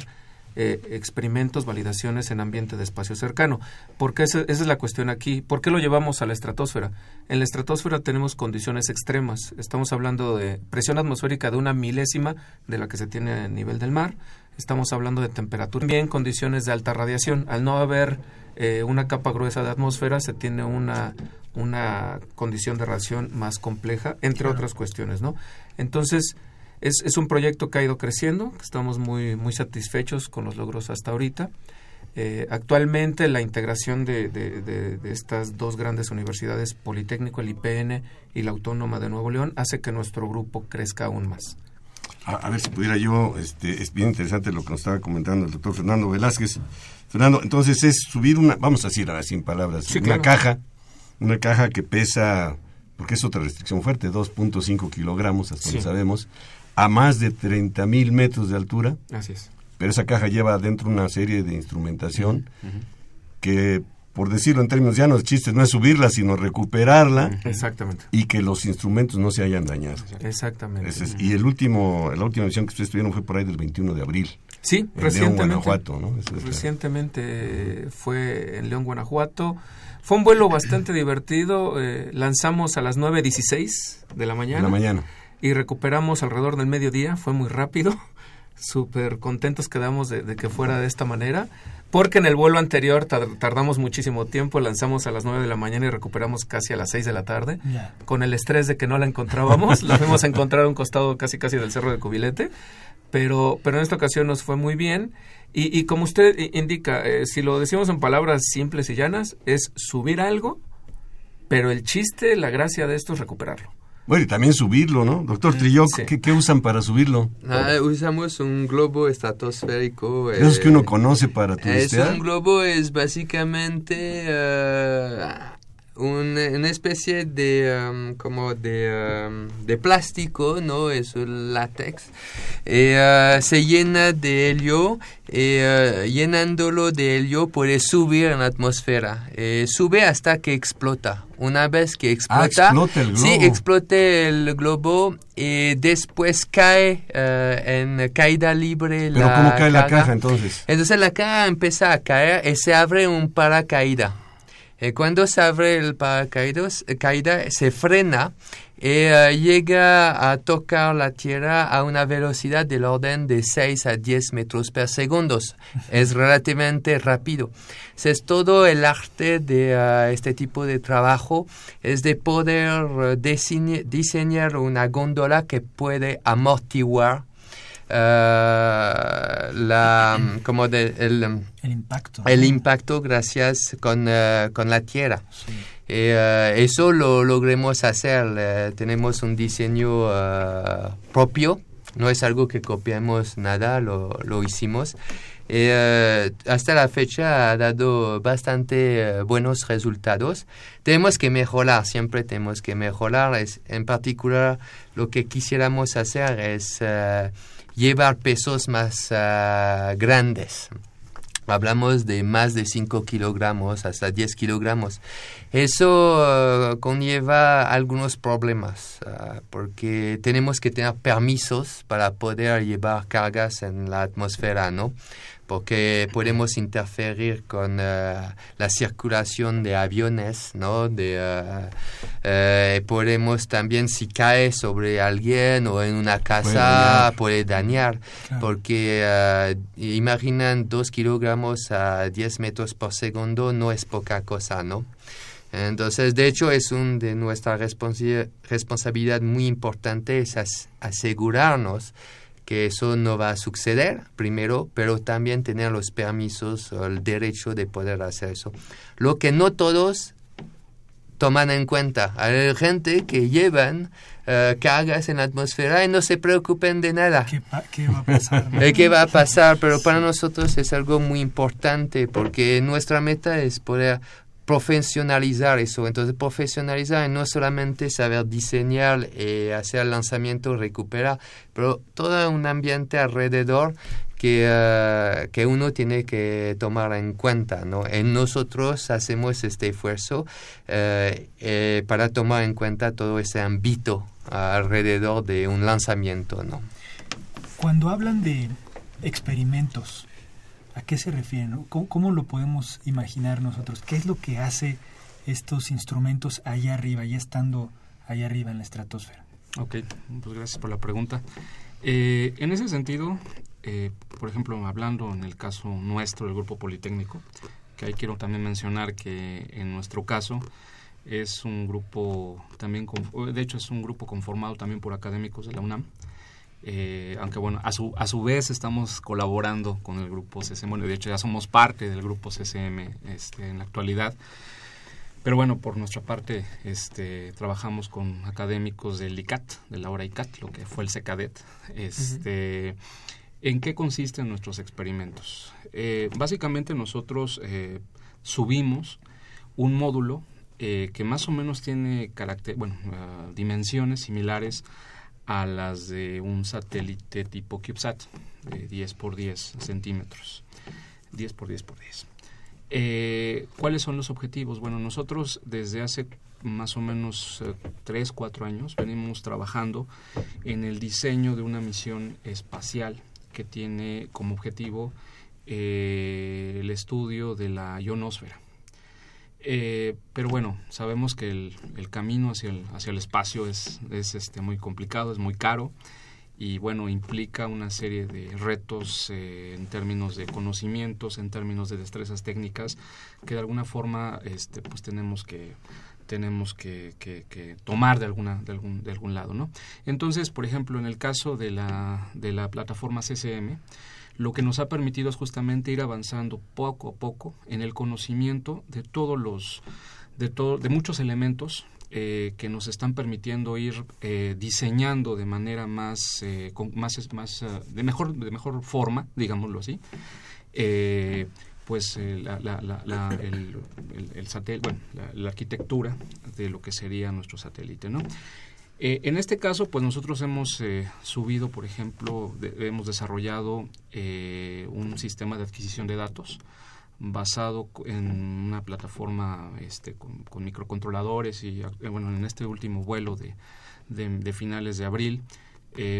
eh, experimentos, validaciones en ambiente de espacio cercano. Porque esa, esa, es la cuestión aquí. ¿Por qué lo llevamos a la estratosfera? En la estratosfera tenemos condiciones extremas. Estamos hablando de presión atmosférica de una milésima de la que se tiene a nivel del mar. Estamos hablando de temperatura. También condiciones de alta radiación. Al no haber eh, una capa gruesa de atmósfera, se tiene una, una condición de radiación más compleja, entre otras cuestiones, ¿no? Entonces, es, es, un proyecto que ha ido creciendo, estamos muy, muy satisfechos con los logros hasta ahorita. Eh, actualmente la integración de, de, de, estas dos grandes universidades, Politécnico, el IPN y la Autónoma de Nuevo León, hace que nuestro grupo crezca aún más. A, ver si pudiera yo, este, es bien interesante lo que nos estaba comentando el doctor Fernando Velázquez. Fernando, entonces es subir una, vamos a decir ahora sin palabras, una caja, una caja que pesa, porque es otra restricción fuerte, 2.5 kilogramos, hasta donde sabemos, a más de 30 mil metros de altura. Así es. Pero esa caja lleva adentro una serie de instrumentación que por decirlo en términos llanos, el chiste no es subirla, sino recuperarla. Exactamente. Y que los instrumentos no se hayan dañado. Exactamente. y el último, la última misión que ustedes tuvieron fue por ahí del 21 de abril. Sí, recientemente. León, Guanajuato, ¿no? recientemente fue en León, Guanajuato. Fue un vuelo bastante divertido. Eh, lanzamos a las 9.16 de la mañana. De la mañana. Y recuperamos alrededor del mediodía. Fue muy rápido. Súper contentos quedamos de, de que fuera de esta manera porque en el vuelo anterior tardamos muchísimo tiempo, lanzamos a las 9 de la mañana y recuperamos casi a las 6 de la tarde, con el estrés de que no la encontrábamos, la fuimos a encontrar a un costado casi casi del Cerro de Cubilete, pero, pero en esta ocasión nos fue muy bien y, y como usted indica, eh, si lo decimos en palabras simples y llanas, es subir algo, pero el chiste, la gracia de esto es recuperarlo. Bueno, y también subirlo, ¿no? Doctor Trillo, ¿qué, usan para subirlo? Ah, usamos un globo estratosférico. ¿Esos que uno eh, conoce para turistear? Es un globo, es básicamente... Uh, una especie de um, como de, um, de, plástico, ¿no? Es el látex. Uh, se llena de helio y uh, llenándolo de helio puede subir en la atmósfera. sube hasta que explota. Una vez que ah, explota, el globo. sí, explota el globo y después cae uh, en caída libre ¿Pero la cómo cae la caja entonces? Entonces la caja empieza a caer y se abre un paracaídas. Eh, cuando se abre el paracaídas, eh, caída, se frena y eh, llega a tocar la tierra a una velocidad del orden de 6 a 10 metros por segundo. Es relativamente rápido. Es todo el arte de uh, este tipo de trabajo, es de poder diseñar una góndola que puede amortiguar Uh, la como de, el, el, impacto. el impacto gracias con, uh, con la tierra. Sí. y, uh, eso lo logremos hacer. Tenemos un diseño propio. No es algo que copiamos nada lo, lo hicimos. Y, hasta la fecha ha dado bastante buenos resultados. Tenemos que mejorar siempre tenemos que mejorar. Es, en particular lo que quisiéramos hacer es llevar pesos más uh, grandes. Hablamos de más de 5 kilogramos hasta 10 kilogramos. Eso uh, conlleva algunos problemas uh, porque tenemos que tener permisos para poder llevar cargas en la atmósfera, ¿no? Porque podemos interferir con uh, la circulación de aviones, ¿no? De, uh, uh, podemos también, si cae sobre alguien o en una casa, puede dañar, claro. porque imaginan dos kilogramos a 10 metros por segundo, no es poca cosa, ¿no? Entonces, de hecho, es un de nuestra responsi responsabilidad muy importante, es as asegurarnos que eso no va a suceder primero, pero también tener los permisos o el derecho de poder hacer eso. Lo que no todos toman en cuenta. Hay gente que llevan uh, cargas en la atmósfera y no se preocupen de nada. ¿Qué, qué va a pasar? ¿no? ¿Qué va a pasar? Pero para nosotros es algo muy importante porque nuestra meta es poder profesionalizar eso. Entonces, profesionalizar no solamente saber diseñar y hacer lanzamiento, recuperar, pero todo un ambiente alrededor que, uh, que uno tiene que tomar en cuenta. ¿no? En nosotros hacemos este esfuerzo uh, eh, para tomar en cuenta todo ese ámbito alrededor de un lanzamiento. ¿no? Cuando hablan de experimentos, ¿A qué se refieren? ¿Cómo, ¿Cómo, lo podemos imaginar nosotros? ¿Qué es lo que hace estos instrumentos allá arriba, ya estando allá arriba en la estratosfera? Ok, pues gracias por la pregunta. Eh, en ese sentido, eh, por ejemplo, hablando en el caso nuestro del Grupo Politécnico, que ahí quiero también mencionar que en nuestro caso es un grupo también, de hecho es un grupo conformado también por académicos de la UNAM, eh, aunque bueno, a su, a su vez estamos colaborando con el grupo CCM, bueno, de hecho ya somos parte del grupo CCM este, en la actualidad, pero bueno, por nuestra parte este, trabajamos con académicos del ICAT, de la hora ICAT, lo que fue el CECADET. Este. ¿En qué consisten nuestros experimentos? Eh, básicamente nosotros eh, subimos un módulo que más o menos tiene bueno, uh, dimensiones similares a las de un satélite tipo CubeSat, de 10 por 10 centímetros. 10 por 10 por 10. Eh, ¿Cuáles son los objetivos? Bueno, nosotros desde hace más o menos eh, 3, 4 años venimos trabajando en el diseño de una misión espacial que tiene como objetivo eh, el estudio de la ionosfera. Eh, pero bueno, sabemos que el, camino hacia el, hacia el espacio es, es este, muy complicado, es muy caro y bueno, implica una serie de retos eh, en términos de conocimientos, en términos de destrezas técnicas que de alguna forma este, pues tenemos que tenemos que, que, que, tomar de alguna de algún de algún lado no entonces por ejemplo en el caso de la de la plataforma CCM lo que nos ha permitido es justamente ir avanzando poco a poco en el conocimiento de todos los de todo de muchos elementos eh, que nos están permitiendo ir eh, diseñando de manera más eh, con, más más uh, de mejor de mejor forma digámoslo así pues la, la, la, el, el, satélite, bueno, la, arquitectura de lo que sería nuestro satélite, ¿no? Eh, en este caso, pues nosotros hemos eh, subido, por ejemplo, hemos desarrollado eh, un sistema de adquisición de datos basado en una plataforma este, con, microcontroladores y, bueno, en este último vuelo de, de, finales de abril,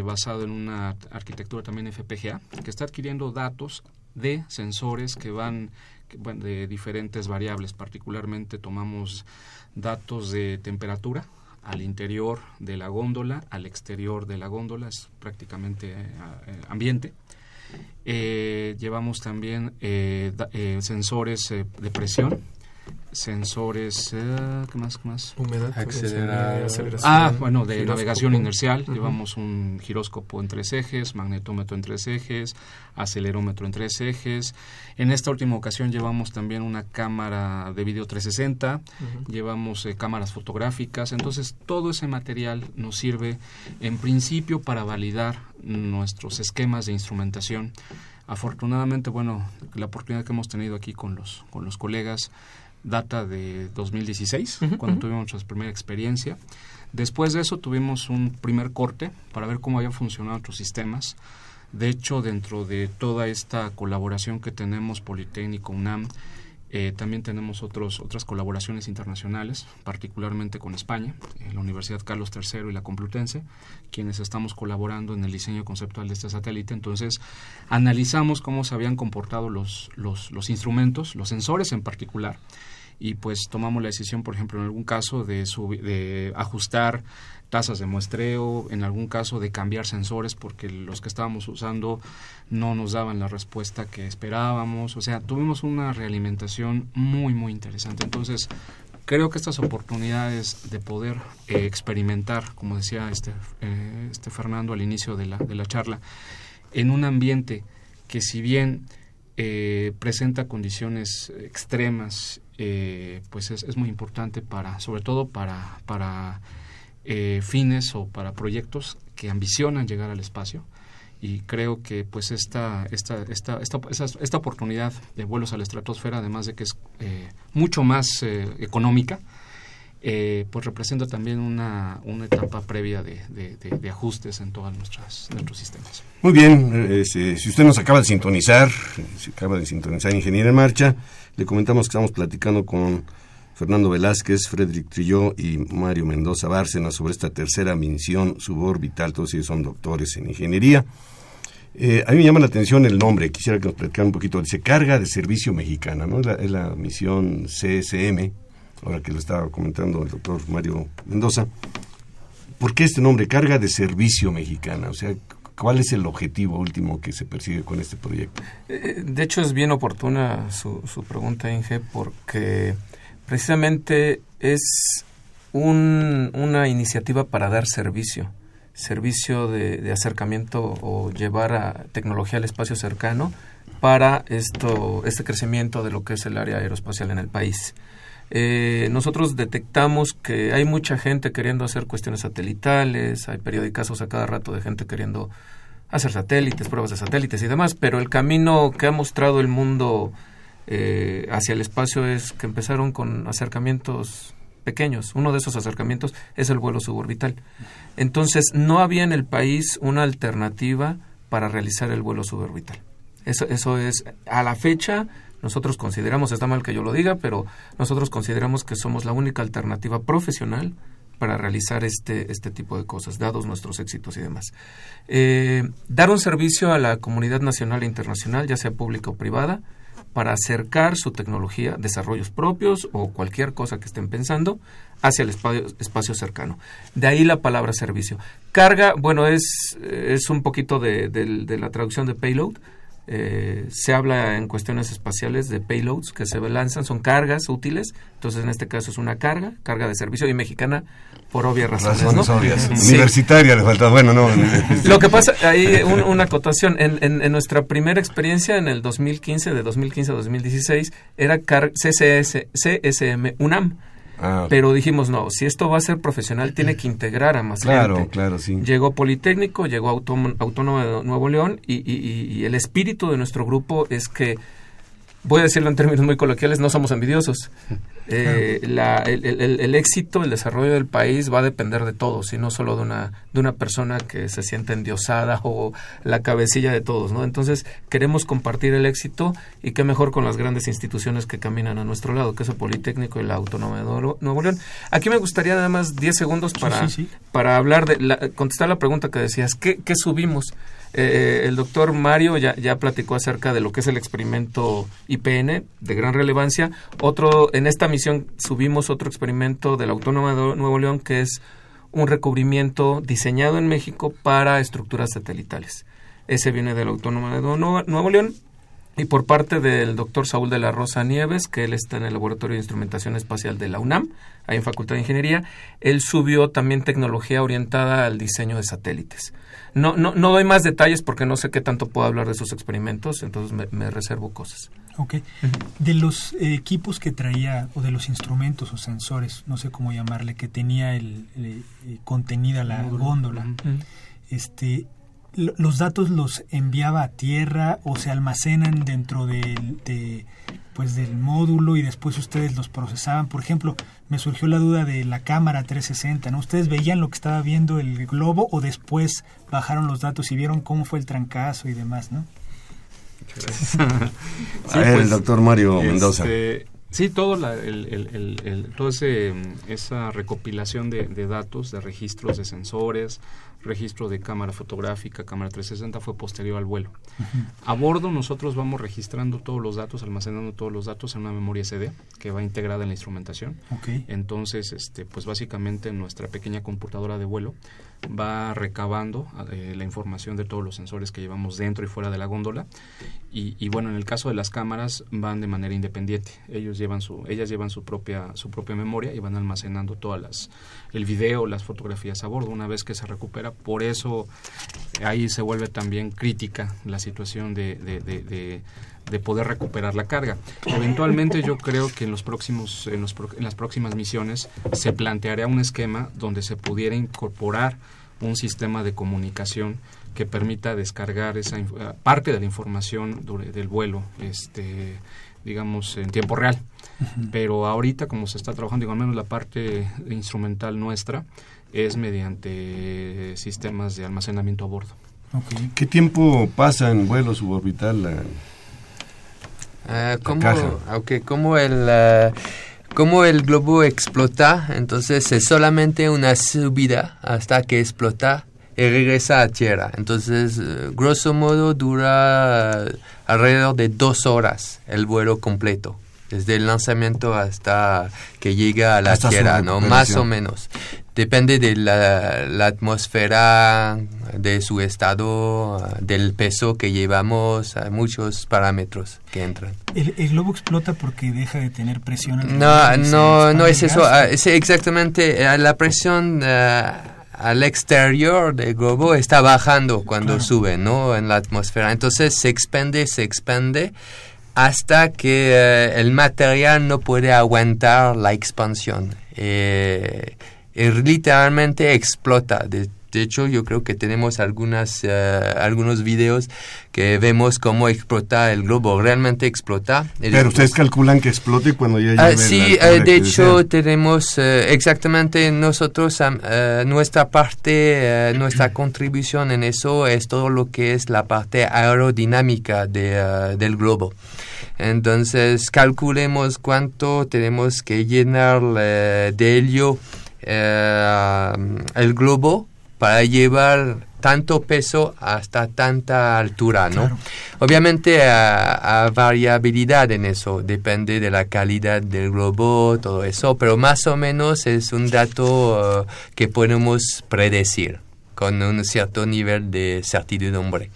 basado en una arquitectura también FPGA, que está adquiriendo datos de sensores que van de diferentes variables. Particularmente tomamos datos de temperatura, al interior de la góndola, al exterior de la góndola, es prácticamente eh, eh, ambiente. Eh, llevamos también sensores de presión, sensores, eh, ¿qué más? Qué más? Humedad, aceleración. Ah, bueno, de navegación inercial. Llevamos un giróscopo en tres ejes, magnetómetro en tres ejes, acelerómetro en tres ejes. En esta última ocasión llevamos también una cámara de video 360, llevamos eh, cámaras fotográficas. Entonces, todo ese material nos sirve en principio para validar nuestros esquemas de instrumentación. Afortunadamente, bueno, la oportunidad que hemos tenido aquí con los, con los colegas data de 2016, cuando tuvimos nuestra primera experiencia. Después de eso tuvimos un primer corte para ver cómo habían funcionado nuestros sistemas. De hecho, dentro de toda esta colaboración que tenemos Politécnico UNAM, eh, también tenemos otros, otras colaboraciones internacionales, particularmente con España, la Universidad Carlos III y la Complutense, quienes estamos colaborando en el diseño conceptual de este satélite. Entonces, analizamos cómo se habían comportado los, los, los instrumentos, los sensores en particular, y pues tomamos la decisión, por ejemplo, en algún caso de, de ajustar tasas de muestreo, en algún caso de cambiar sensores porque los que estábamos usando no nos daban la respuesta que esperábamos. O sea, tuvimos una realimentación muy, muy interesante. Entonces, creo que estas oportunidades de poder eh, experimentar, como decía este, eh, este Fernando al inicio de la, de la charla, en un ambiente que si bien eh, presenta condiciones extremas eh, pues es, es, muy importante para, sobre todo para, para eh, fines o para proyectos que ambicionan llegar al espacio y creo que pues esta esta esta esta, esta, oportunidad de vuelos a la estratosfera además de que es eh, mucho más económica pues representa también una, una etapa previa de, de, ajustes en todos nuestros sistemas. Muy bien, si, si usted nos acaba de sintonizar, si acaba de sintonizar Ingeniero en Marcha, le comentamos que estamos platicando con Fernando Velázquez, Frederick Trilló y Mario Mendoza Bárcena sobre esta tercera misión suborbital. Todos ellos son doctores en ingeniería. Eh, a mí me llama la atención el nombre, quisiera que nos platicara un poquito. Dice Carga de Servicio Mexicana, ¿no? Es la, misión CSM, ahora que lo estaba comentando el doctor Mario Mendoza. ¿Por qué este nombre, Carga de Servicio Mexicana? O sea, ¿Cuál es el objetivo último que se persigue con este proyecto? Eh, de hecho, es bien oportuna su, su pregunta, Inge, porque precisamente es una iniciativa para dar servicio, servicio de, acercamiento o llevar a tecnología al espacio cercano para esto, este crecimiento de lo que es el área aeroespacial en el país. Eh, nosotros detectamos que hay mucha gente queriendo hacer cuestiones satelitales, hay periódicos a cada rato de gente queriendo hacer satélites, pruebas de satélites y demás, pero el camino que ha mostrado el mundo eh, hacia el espacio es que empezaron con acercamientos pequeños. Uno de esos acercamientos es el vuelo suborbital. Entonces, no había en el país una alternativa para realizar el vuelo suborbital. Eso, eso es, a la fecha, nosotros consideramos, está mal que yo lo diga, pero nosotros consideramos que somos la única alternativa profesional para realizar este, este tipo de cosas, dados nuestros éxitos y demás. Eh, dar un servicio a la comunidad nacional e internacional, ya sea pública o privada, para acercar su tecnología, desarrollos propios o cualquier cosa que estén pensando hacia el espacio, espacio cercano. De ahí la palabra servicio. Carga, bueno, es, es un poquito de, de la traducción de payload, eh, se habla en cuestiones espaciales de payloads que se lanzan, son cargas útiles, entonces en este caso es una carga, carga de servicio y mexicana por obvias razones. Universitaria le falta, bueno, no. Lo que pasa, hay una acotación, en, en, nuestra primera experiencia en el 2015, de 2015 a 2016, era CSS, CSM UNAM Ah, Pero dijimos, no, si esto va a ser profesional, tiene que integrar a más claro, gente. Claro, sí. Llegó Politécnico, llegó Autónomo, de Nuevo León y, el espíritu de nuestro grupo es que voy a decirlo en términos muy coloquiales, no somos envidiosos. Eh, la, el, el, el, éxito, el desarrollo del país va a depender de todos y no solo de una, de una persona que se siente endiosada o la cabecilla de todos, ¿no? Entonces, queremos compartir el éxito y qué mejor con las grandes instituciones que caminan a nuestro lado, que es el Politécnico y la Autónoma de Nuevo León. Aquí me gustaría nada más 10 segundos para, para hablar de, la, contestar la pregunta que decías, ¿qué, qué subimos? Eh, el doctor Mario ya, ya platicó acerca de lo que es el experimento IPN de gran relevancia. Otro, en esta misión subimos otro experimento de la Autónoma de Nuevo León que es un recubrimiento diseñado en México para estructuras satelitales. Ese viene de la Autónoma de Nuevo León y por parte del doctor Saúl de la Rosa Nieves, que él está en el Laboratorio de Instrumentación Espacial de la UNAM, ahí en Facultad de Ingeniería, él subió también tecnología orientada al diseño de satélites. No, no, no doy más detalles porque no sé qué tanto puedo hablar de sus experimentos, entonces me, reservo cosas. Ok. De los equipos que traía, o de los instrumentos o sensores, no sé cómo llamarle, que tenía el, eh, contenida la góndola, este, los datos los enviaba a tierra o se almacenan dentro del, de, pues del módulo y después ustedes los procesaban. Por ejemplo, me surgió la duda de la cámara 360, ¿no? ¿Ustedes veían lo que estaba viendo el globo o después bajaron los datos y vieron cómo fue el trancazo y demás, ¿no? sí, el pues, doctor Mario Mendoza. Sí, todo la, el, el, el, todo ese, esa recopilación de, de, datos, de registros de sensores, registro de cámara fotográfica, cámara 360 fue posterior al vuelo. A bordo nosotros vamos registrando todos los datos, almacenando todos los datos en una memoria SD que va integrada en la instrumentación. Entonces, este, pues básicamente nuestra pequeña computadora de vuelo va recabando eh, la información de todos los sensores que llevamos dentro y fuera de la góndola. Y, bueno en el caso de las cámaras van de manera independiente. Ellos llevan su ellas llevan su propia su propia memoria y van almacenando todas las el video las fotografías a bordo. Una vez que se recupera por eso ahí se vuelve también crítica la situación de poder recuperar la carga. Eventualmente yo creo que en los próximos en, los, en las próximas misiones se plantearía un esquema donde se pudiera incorporar un sistema de comunicación que permita descargar esa parte de la información del vuelo este digamos en tiempo real. Pero ahorita como se está trabajando digo al menos la parte instrumental nuestra es mediante sistemas de almacenamiento a bordo. ¿Qué tiempo pasa en vuelo suborbital Uh, como, okay, como el uh, como el globo explota, entonces es solamente una subida hasta que explota y regresa a tierra. Entonces, uh, grosso modo, dura alrededor de dos horas el vuelo completo desde el lanzamiento hasta que llega a la Tierra, ¿no? Más o menos. Depende de la, atmósfera, de su estado, del peso que llevamos, hay muchos parámetros que entran. ¿El, globo explota porque deja de tener presión? No, no, no es eso. Ah, es exactamente ah, la presión... Ah, al exterior del globo está bajando cuando sube, ¿no? En la atmósfera. Entonces se expande, se expande hasta que eh, el material no puede aguantar la expansión. Eh, y literalmente explota. De, hecho, yo creo que tenemos algunas, eh, algunos videos que vemos cómo explota el globo. Realmente explota. Pero ustedes calculan que explote cuando ya ah, Sí, de hecho, tenemos exactamente nosotros, nuestra parte, nuestra contribución en eso es todo lo que es la parte aerodinámica de, del globo. Entonces, calculemos cuánto tenemos que llenar eh, de helio eh, el globo para llevar tanto peso hasta tanta altura, ¿no? Obviamente hay variabilidad en eso, depende de la calidad del globo, todo eso, pero más o menos es un dato eh, que podemos predecir con un cierto nivel de certidumbre.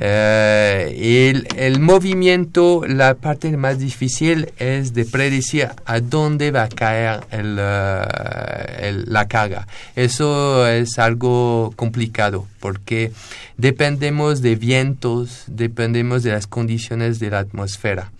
Eh, el, movimiento, la parte más difícil es de predecir a dónde va a caer eh, la carga. Eso es algo complicado porque dependemos de vientos, dependemos de las condiciones de la atmósfera.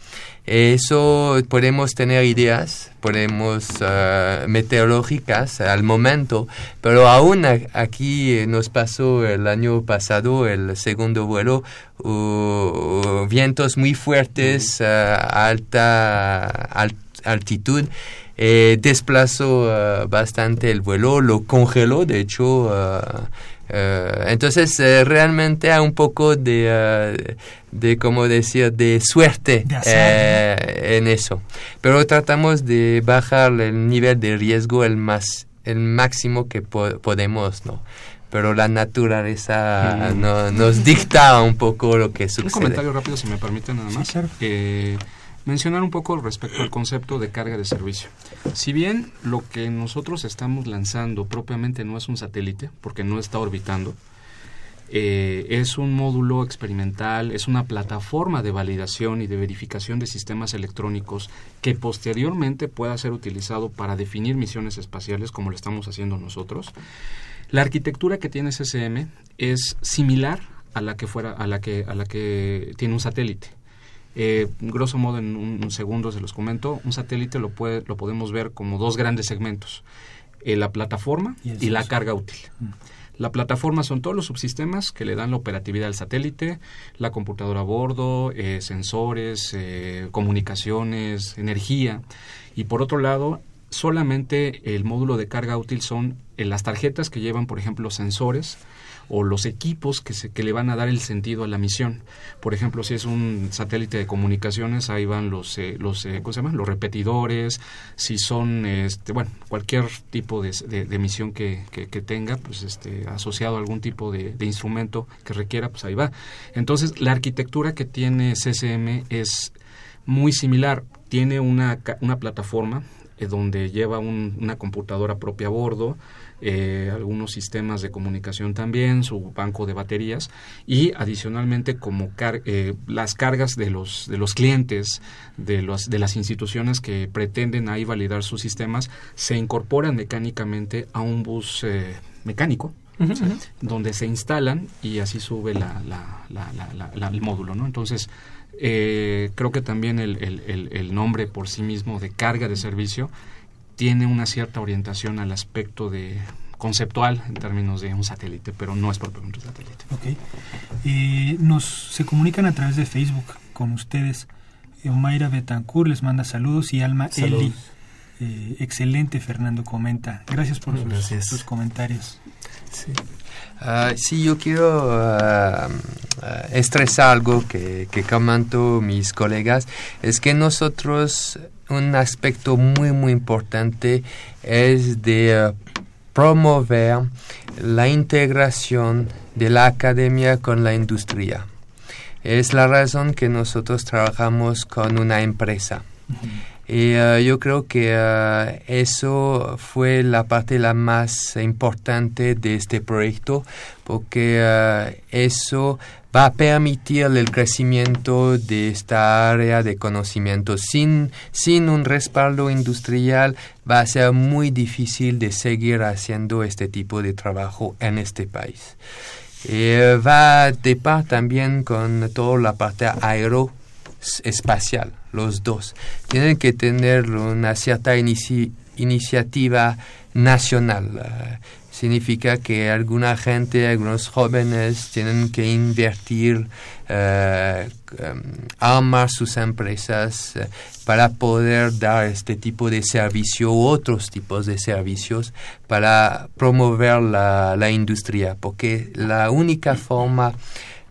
Eso podemos tener ideas, podemos uh, meteorológicas al momento, pero aún aquí nos pasó el año pasado el segundo vuelo, uh, vientos muy fuertes, uh, alta altitud. Eh, desplazó bastante el vuelo, lo congeló, de hecho, eh, entonces, eh, realmente hay un poco de, uh, de como decir, de suerte en eso. Pero tratamos de bajar el nivel de riesgo el, más, el máximo que podemos, ¿no? Pero la naturaleza mm. no, nos dicta un poco lo que sucede. Un comentario rápido, si me permite, nada más mencionar un poco respecto al concepto de carga de servicio. Si bien lo que nosotros estamos lanzando propiamente no es un satélite, porque no está orbitando, eh, es un módulo experimental, es una plataforma de validación y de verificación de sistemas electrónicos que posteriormente pueda ser utilizado para definir misiones espaciales como lo estamos haciendo nosotros. La arquitectura que tiene SSM es similar a la que fuera a la que a la que tiene un satélite eh, grosso modo, en un, segundo se los comento, un satélite lo, puede, lo podemos ver como dos grandes segmentos, eh, la plataforma y, la carga útil. Mm. La plataforma son todos los subsistemas que le dan la operatividad al satélite, la computadora a bordo, eh, sensores, eh, comunicaciones, energía. Y por otro lado, solamente el módulo de carga útil son las tarjetas que llevan, por ejemplo, sensores, o los equipos que, se, que le van a dar el sentido a la misión. Por ejemplo, si es un satélite de comunicaciones, ahí van los, eh, los, eh, ¿cómo se llama? los repetidores, si son, este, bueno, cualquier tipo de, de, misión que, que, tenga, pues este, asociado a algún tipo de, instrumento que requiera, pues ahí va. Entonces, la arquitectura que tiene CCM es muy similar. Tiene una, una plataforma eh, donde lleva una computadora propia a bordo, eh, algunos sistemas de comunicación también, su banco de baterías y adicionalmente como eh, las cargas de los, de los clientes, de, los, de las instituciones que pretenden ahí validar sus sistemas, se incorporan mecánicamente a un bus eh, mecánico. donde se instalan y así sube la, el módulo, ¿no? Entonces, creo que también el, el, el, nombre por sí mismo de carga de servicio tiene una cierta orientación al aspecto de conceptual en términos de un satélite, pero no es propiamente un satélite. Ok. Eh, nos se comunican a través de Facebook con ustedes. Omaira Betancourt les manda saludos y Alma Eli. Eh, excelente, Fernando comenta. Gracias por sus, comentarios. Sí. Ah, sí, yo quiero uh, estresar algo que, que comentan mis colegas, es que nosotros un aspecto muy muy importante es de uh, promover la integración de la academia con la industria. Es la razón que nosotros trabajamos con una empresa. Y uh, yo creo que uh, eso fue la parte la más importante de este proyecto, porque eso va a permitir el crecimiento de esta área de conocimiento. Sin, sin un respaldo industrial va a ser muy difícil de seguir haciendo este tipo de trabajo en este país. Eh, va a par también con toda la parte aeroespacial, los dos. Tienen que tener una cierta iniciativa nacional significa que alguna gente, algunos jóvenes tienen que invertir, eh, em, armar sus empresas eh, para poder dar este tipo de servicio u otros tipos de servicios para promover la, la industria, porque la única forma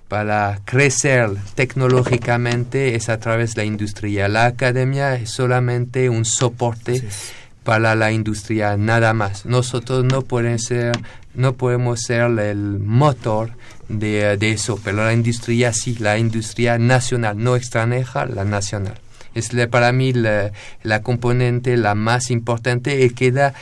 para crecer tecnológicamente es a través de la industria. La academia es solamente un soporte para la industria, nada más. Nosotros no, pueden ser, no podemos ser el motor de, de, eso, pero la industria sí, la industria nacional, no extranjera, la nacional. Es para mí la, la, componente la más importante y queda,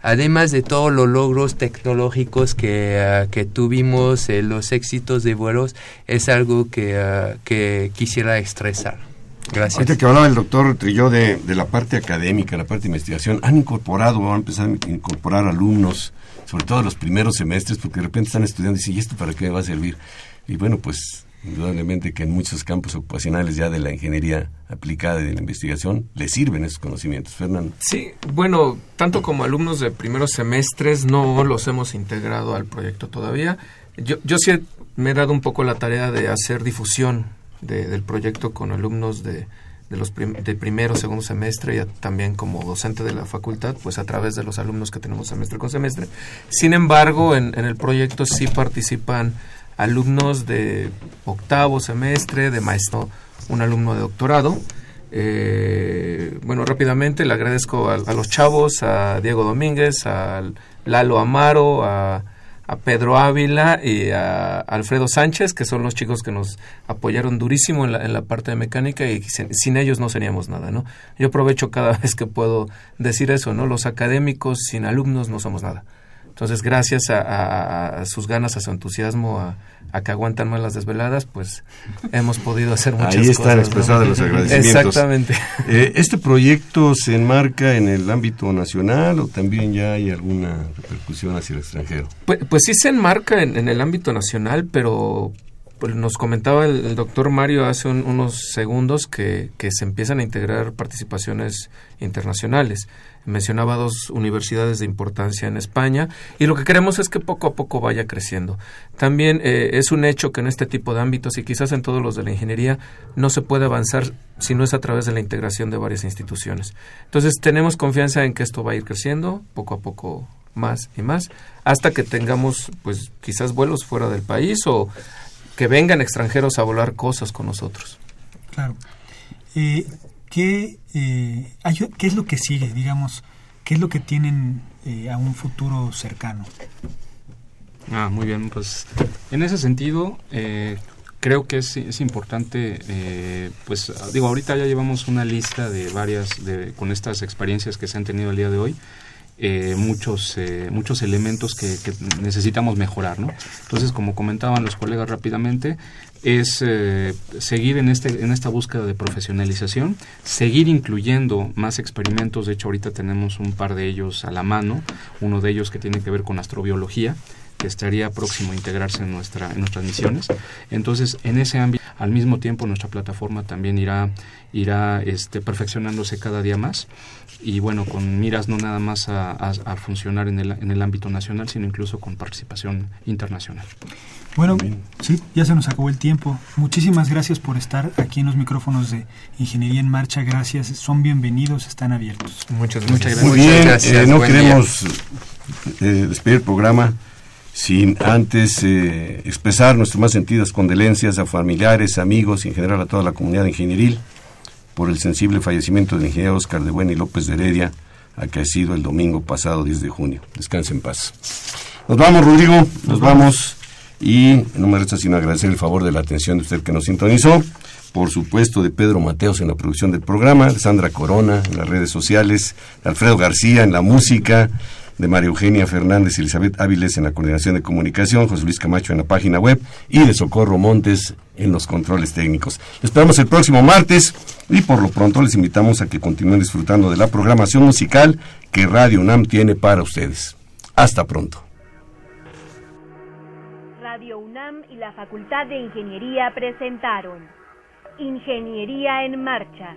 además de todos los logros tecnológicos que, uh, que tuvimos, eh, los éxitos de vuelos, es algo que, uh, que quisiera expresar. Gracias. Ahorita que hablaba el doctor Trilló de, de, la parte académica, la parte de investigación, han incorporado, van a empezar a incorporar alumnos, sobre todo los primeros semestres, porque de repente están estudiando y dicen, ¿y esto para qué me va a servir? Y bueno, pues indudablemente que en muchos campos ocupacionales ya de la ingeniería aplicada y de la investigación le sirven esos conocimientos. Fernando. Sí, bueno, tanto como alumnos de primeros semestres no los hemos integrado al proyecto todavía. Yo, yo sí me he dado un poco la tarea de hacer difusión del proyecto con alumnos de, de los de primero, segundo semestre y también como docente de la facultad, pues a través de los alumnos que tenemos semestre con semestre. Sin embargo, en, el proyecto sí participan alumnos de octavo semestre, de maestro, un alumno de doctorado. Eh, bueno, rápidamente le agradezco a, los chavos, a Diego Domínguez, a Lalo Amaro, a, Pedro Ávila y a Alfredo Sánchez, que son los chicos que nos apoyaron durísimo en la, en la parte de mecánica y sin, sin, ellos no seríamos nada, ¿no? Yo aprovecho cada vez que puedo decir eso, ¿no? Los académicos sin alumnos no somos nada. Entonces, gracias a, sus ganas, a su entusiasmo, a, que aguantan más las desveladas, pues hemos podido hacer muchas cosas. Ahí están expresados los agradecimientos. Exactamente. Eh, ¿Este proyecto se enmarca en el ámbito nacional o también ya hay alguna repercusión hacia el extranjero? Pues, pues sí se enmarca en, el ámbito nacional, pero pues nos comentaba el, doctor Mario hace unos segundos que, se empiezan a integrar participaciones internacionales mencionaba dos universidades de importancia en España y lo que queremos es que poco a poco vaya creciendo. También eh, es un hecho que en este tipo de ámbitos y quizás en todos los de la ingeniería no se puede avanzar si no es a través de la integración de varias instituciones. Entonces tenemos confianza en que esto va a ir creciendo poco a poco más y más hasta que tengamos pues quizás vuelos fuera del país o que vengan extranjeros a volar cosas con nosotros. Claro. Eh, ¿qué, eh, ¿qué es lo que sigue, digamos? ¿Qué es lo que tienen eh, a un futuro cercano? Ah, muy bien, pues en ese sentido eh, creo que es, es importante, pues digo, ahorita ya llevamos una lista de varias, de, con estas experiencias que se han tenido el día de hoy, muchos muchos elementos que, que, necesitamos mejorar no entonces como comentaban los colegas rápidamente es eh, seguir en, este, en esta búsqueda de profesionalización, seguir incluyendo más experimentos, de hecho ahorita tenemos un par de ellos a la mano, uno de ellos que tiene que ver con astrobiología, que estaría próximo a integrarse en, nuestra, en nuestras misiones. Entonces, en ese ámbito, al mismo tiempo, nuestra plataforma también irá, irá este, perfeccionándose cada día más y bueno, con miras no nada más a, a funcionar en el, en el ámbito nacional, sino incluso con participación internacional. Bueno, sí, ya se nos acabó el tiempo. Muchísimas gracias por estar aquí en los micrófonos de Ingeniería en Marcha. Gracias, son bienvenidos, están abiertos. Muchas, gracias. Muy bien, eh, no queremos eh, despedir el programa sin antes eh, expresar nuestras más sentidas condolencias a familiares, amigos y en general a toda la comunidad ingenieril por el sensible fallecimiento del ingeniero Oscar de Buena y López de Heredia, acaecido el domingo pasado 10 de junio. Descanse en paz. Nos vamos, Rodrigo, nos, vamos. Y no me resta sino agradecer el favor de la atención de usted que nos sintonizó. Por supuesto, de Pedro Mateos en la producción del programa, de Sandra Corona en las redes sociales, de Alfredo García en la música, de María Eugenia Fernández y Elizabeth Áviles en la coordinación de comunicación, José Luis Camacho en la página web y de Socorro Montes en los controles técnicos. esperamos el próximo martes y por lo pronto les invitamos a que continúen disfrutando de la programación musical que Radio UNAM tiene para ustedes. Hasta pronto. Radio UNAM y la Facultad de Ingeniería presentaron Ingeniería en Marcha.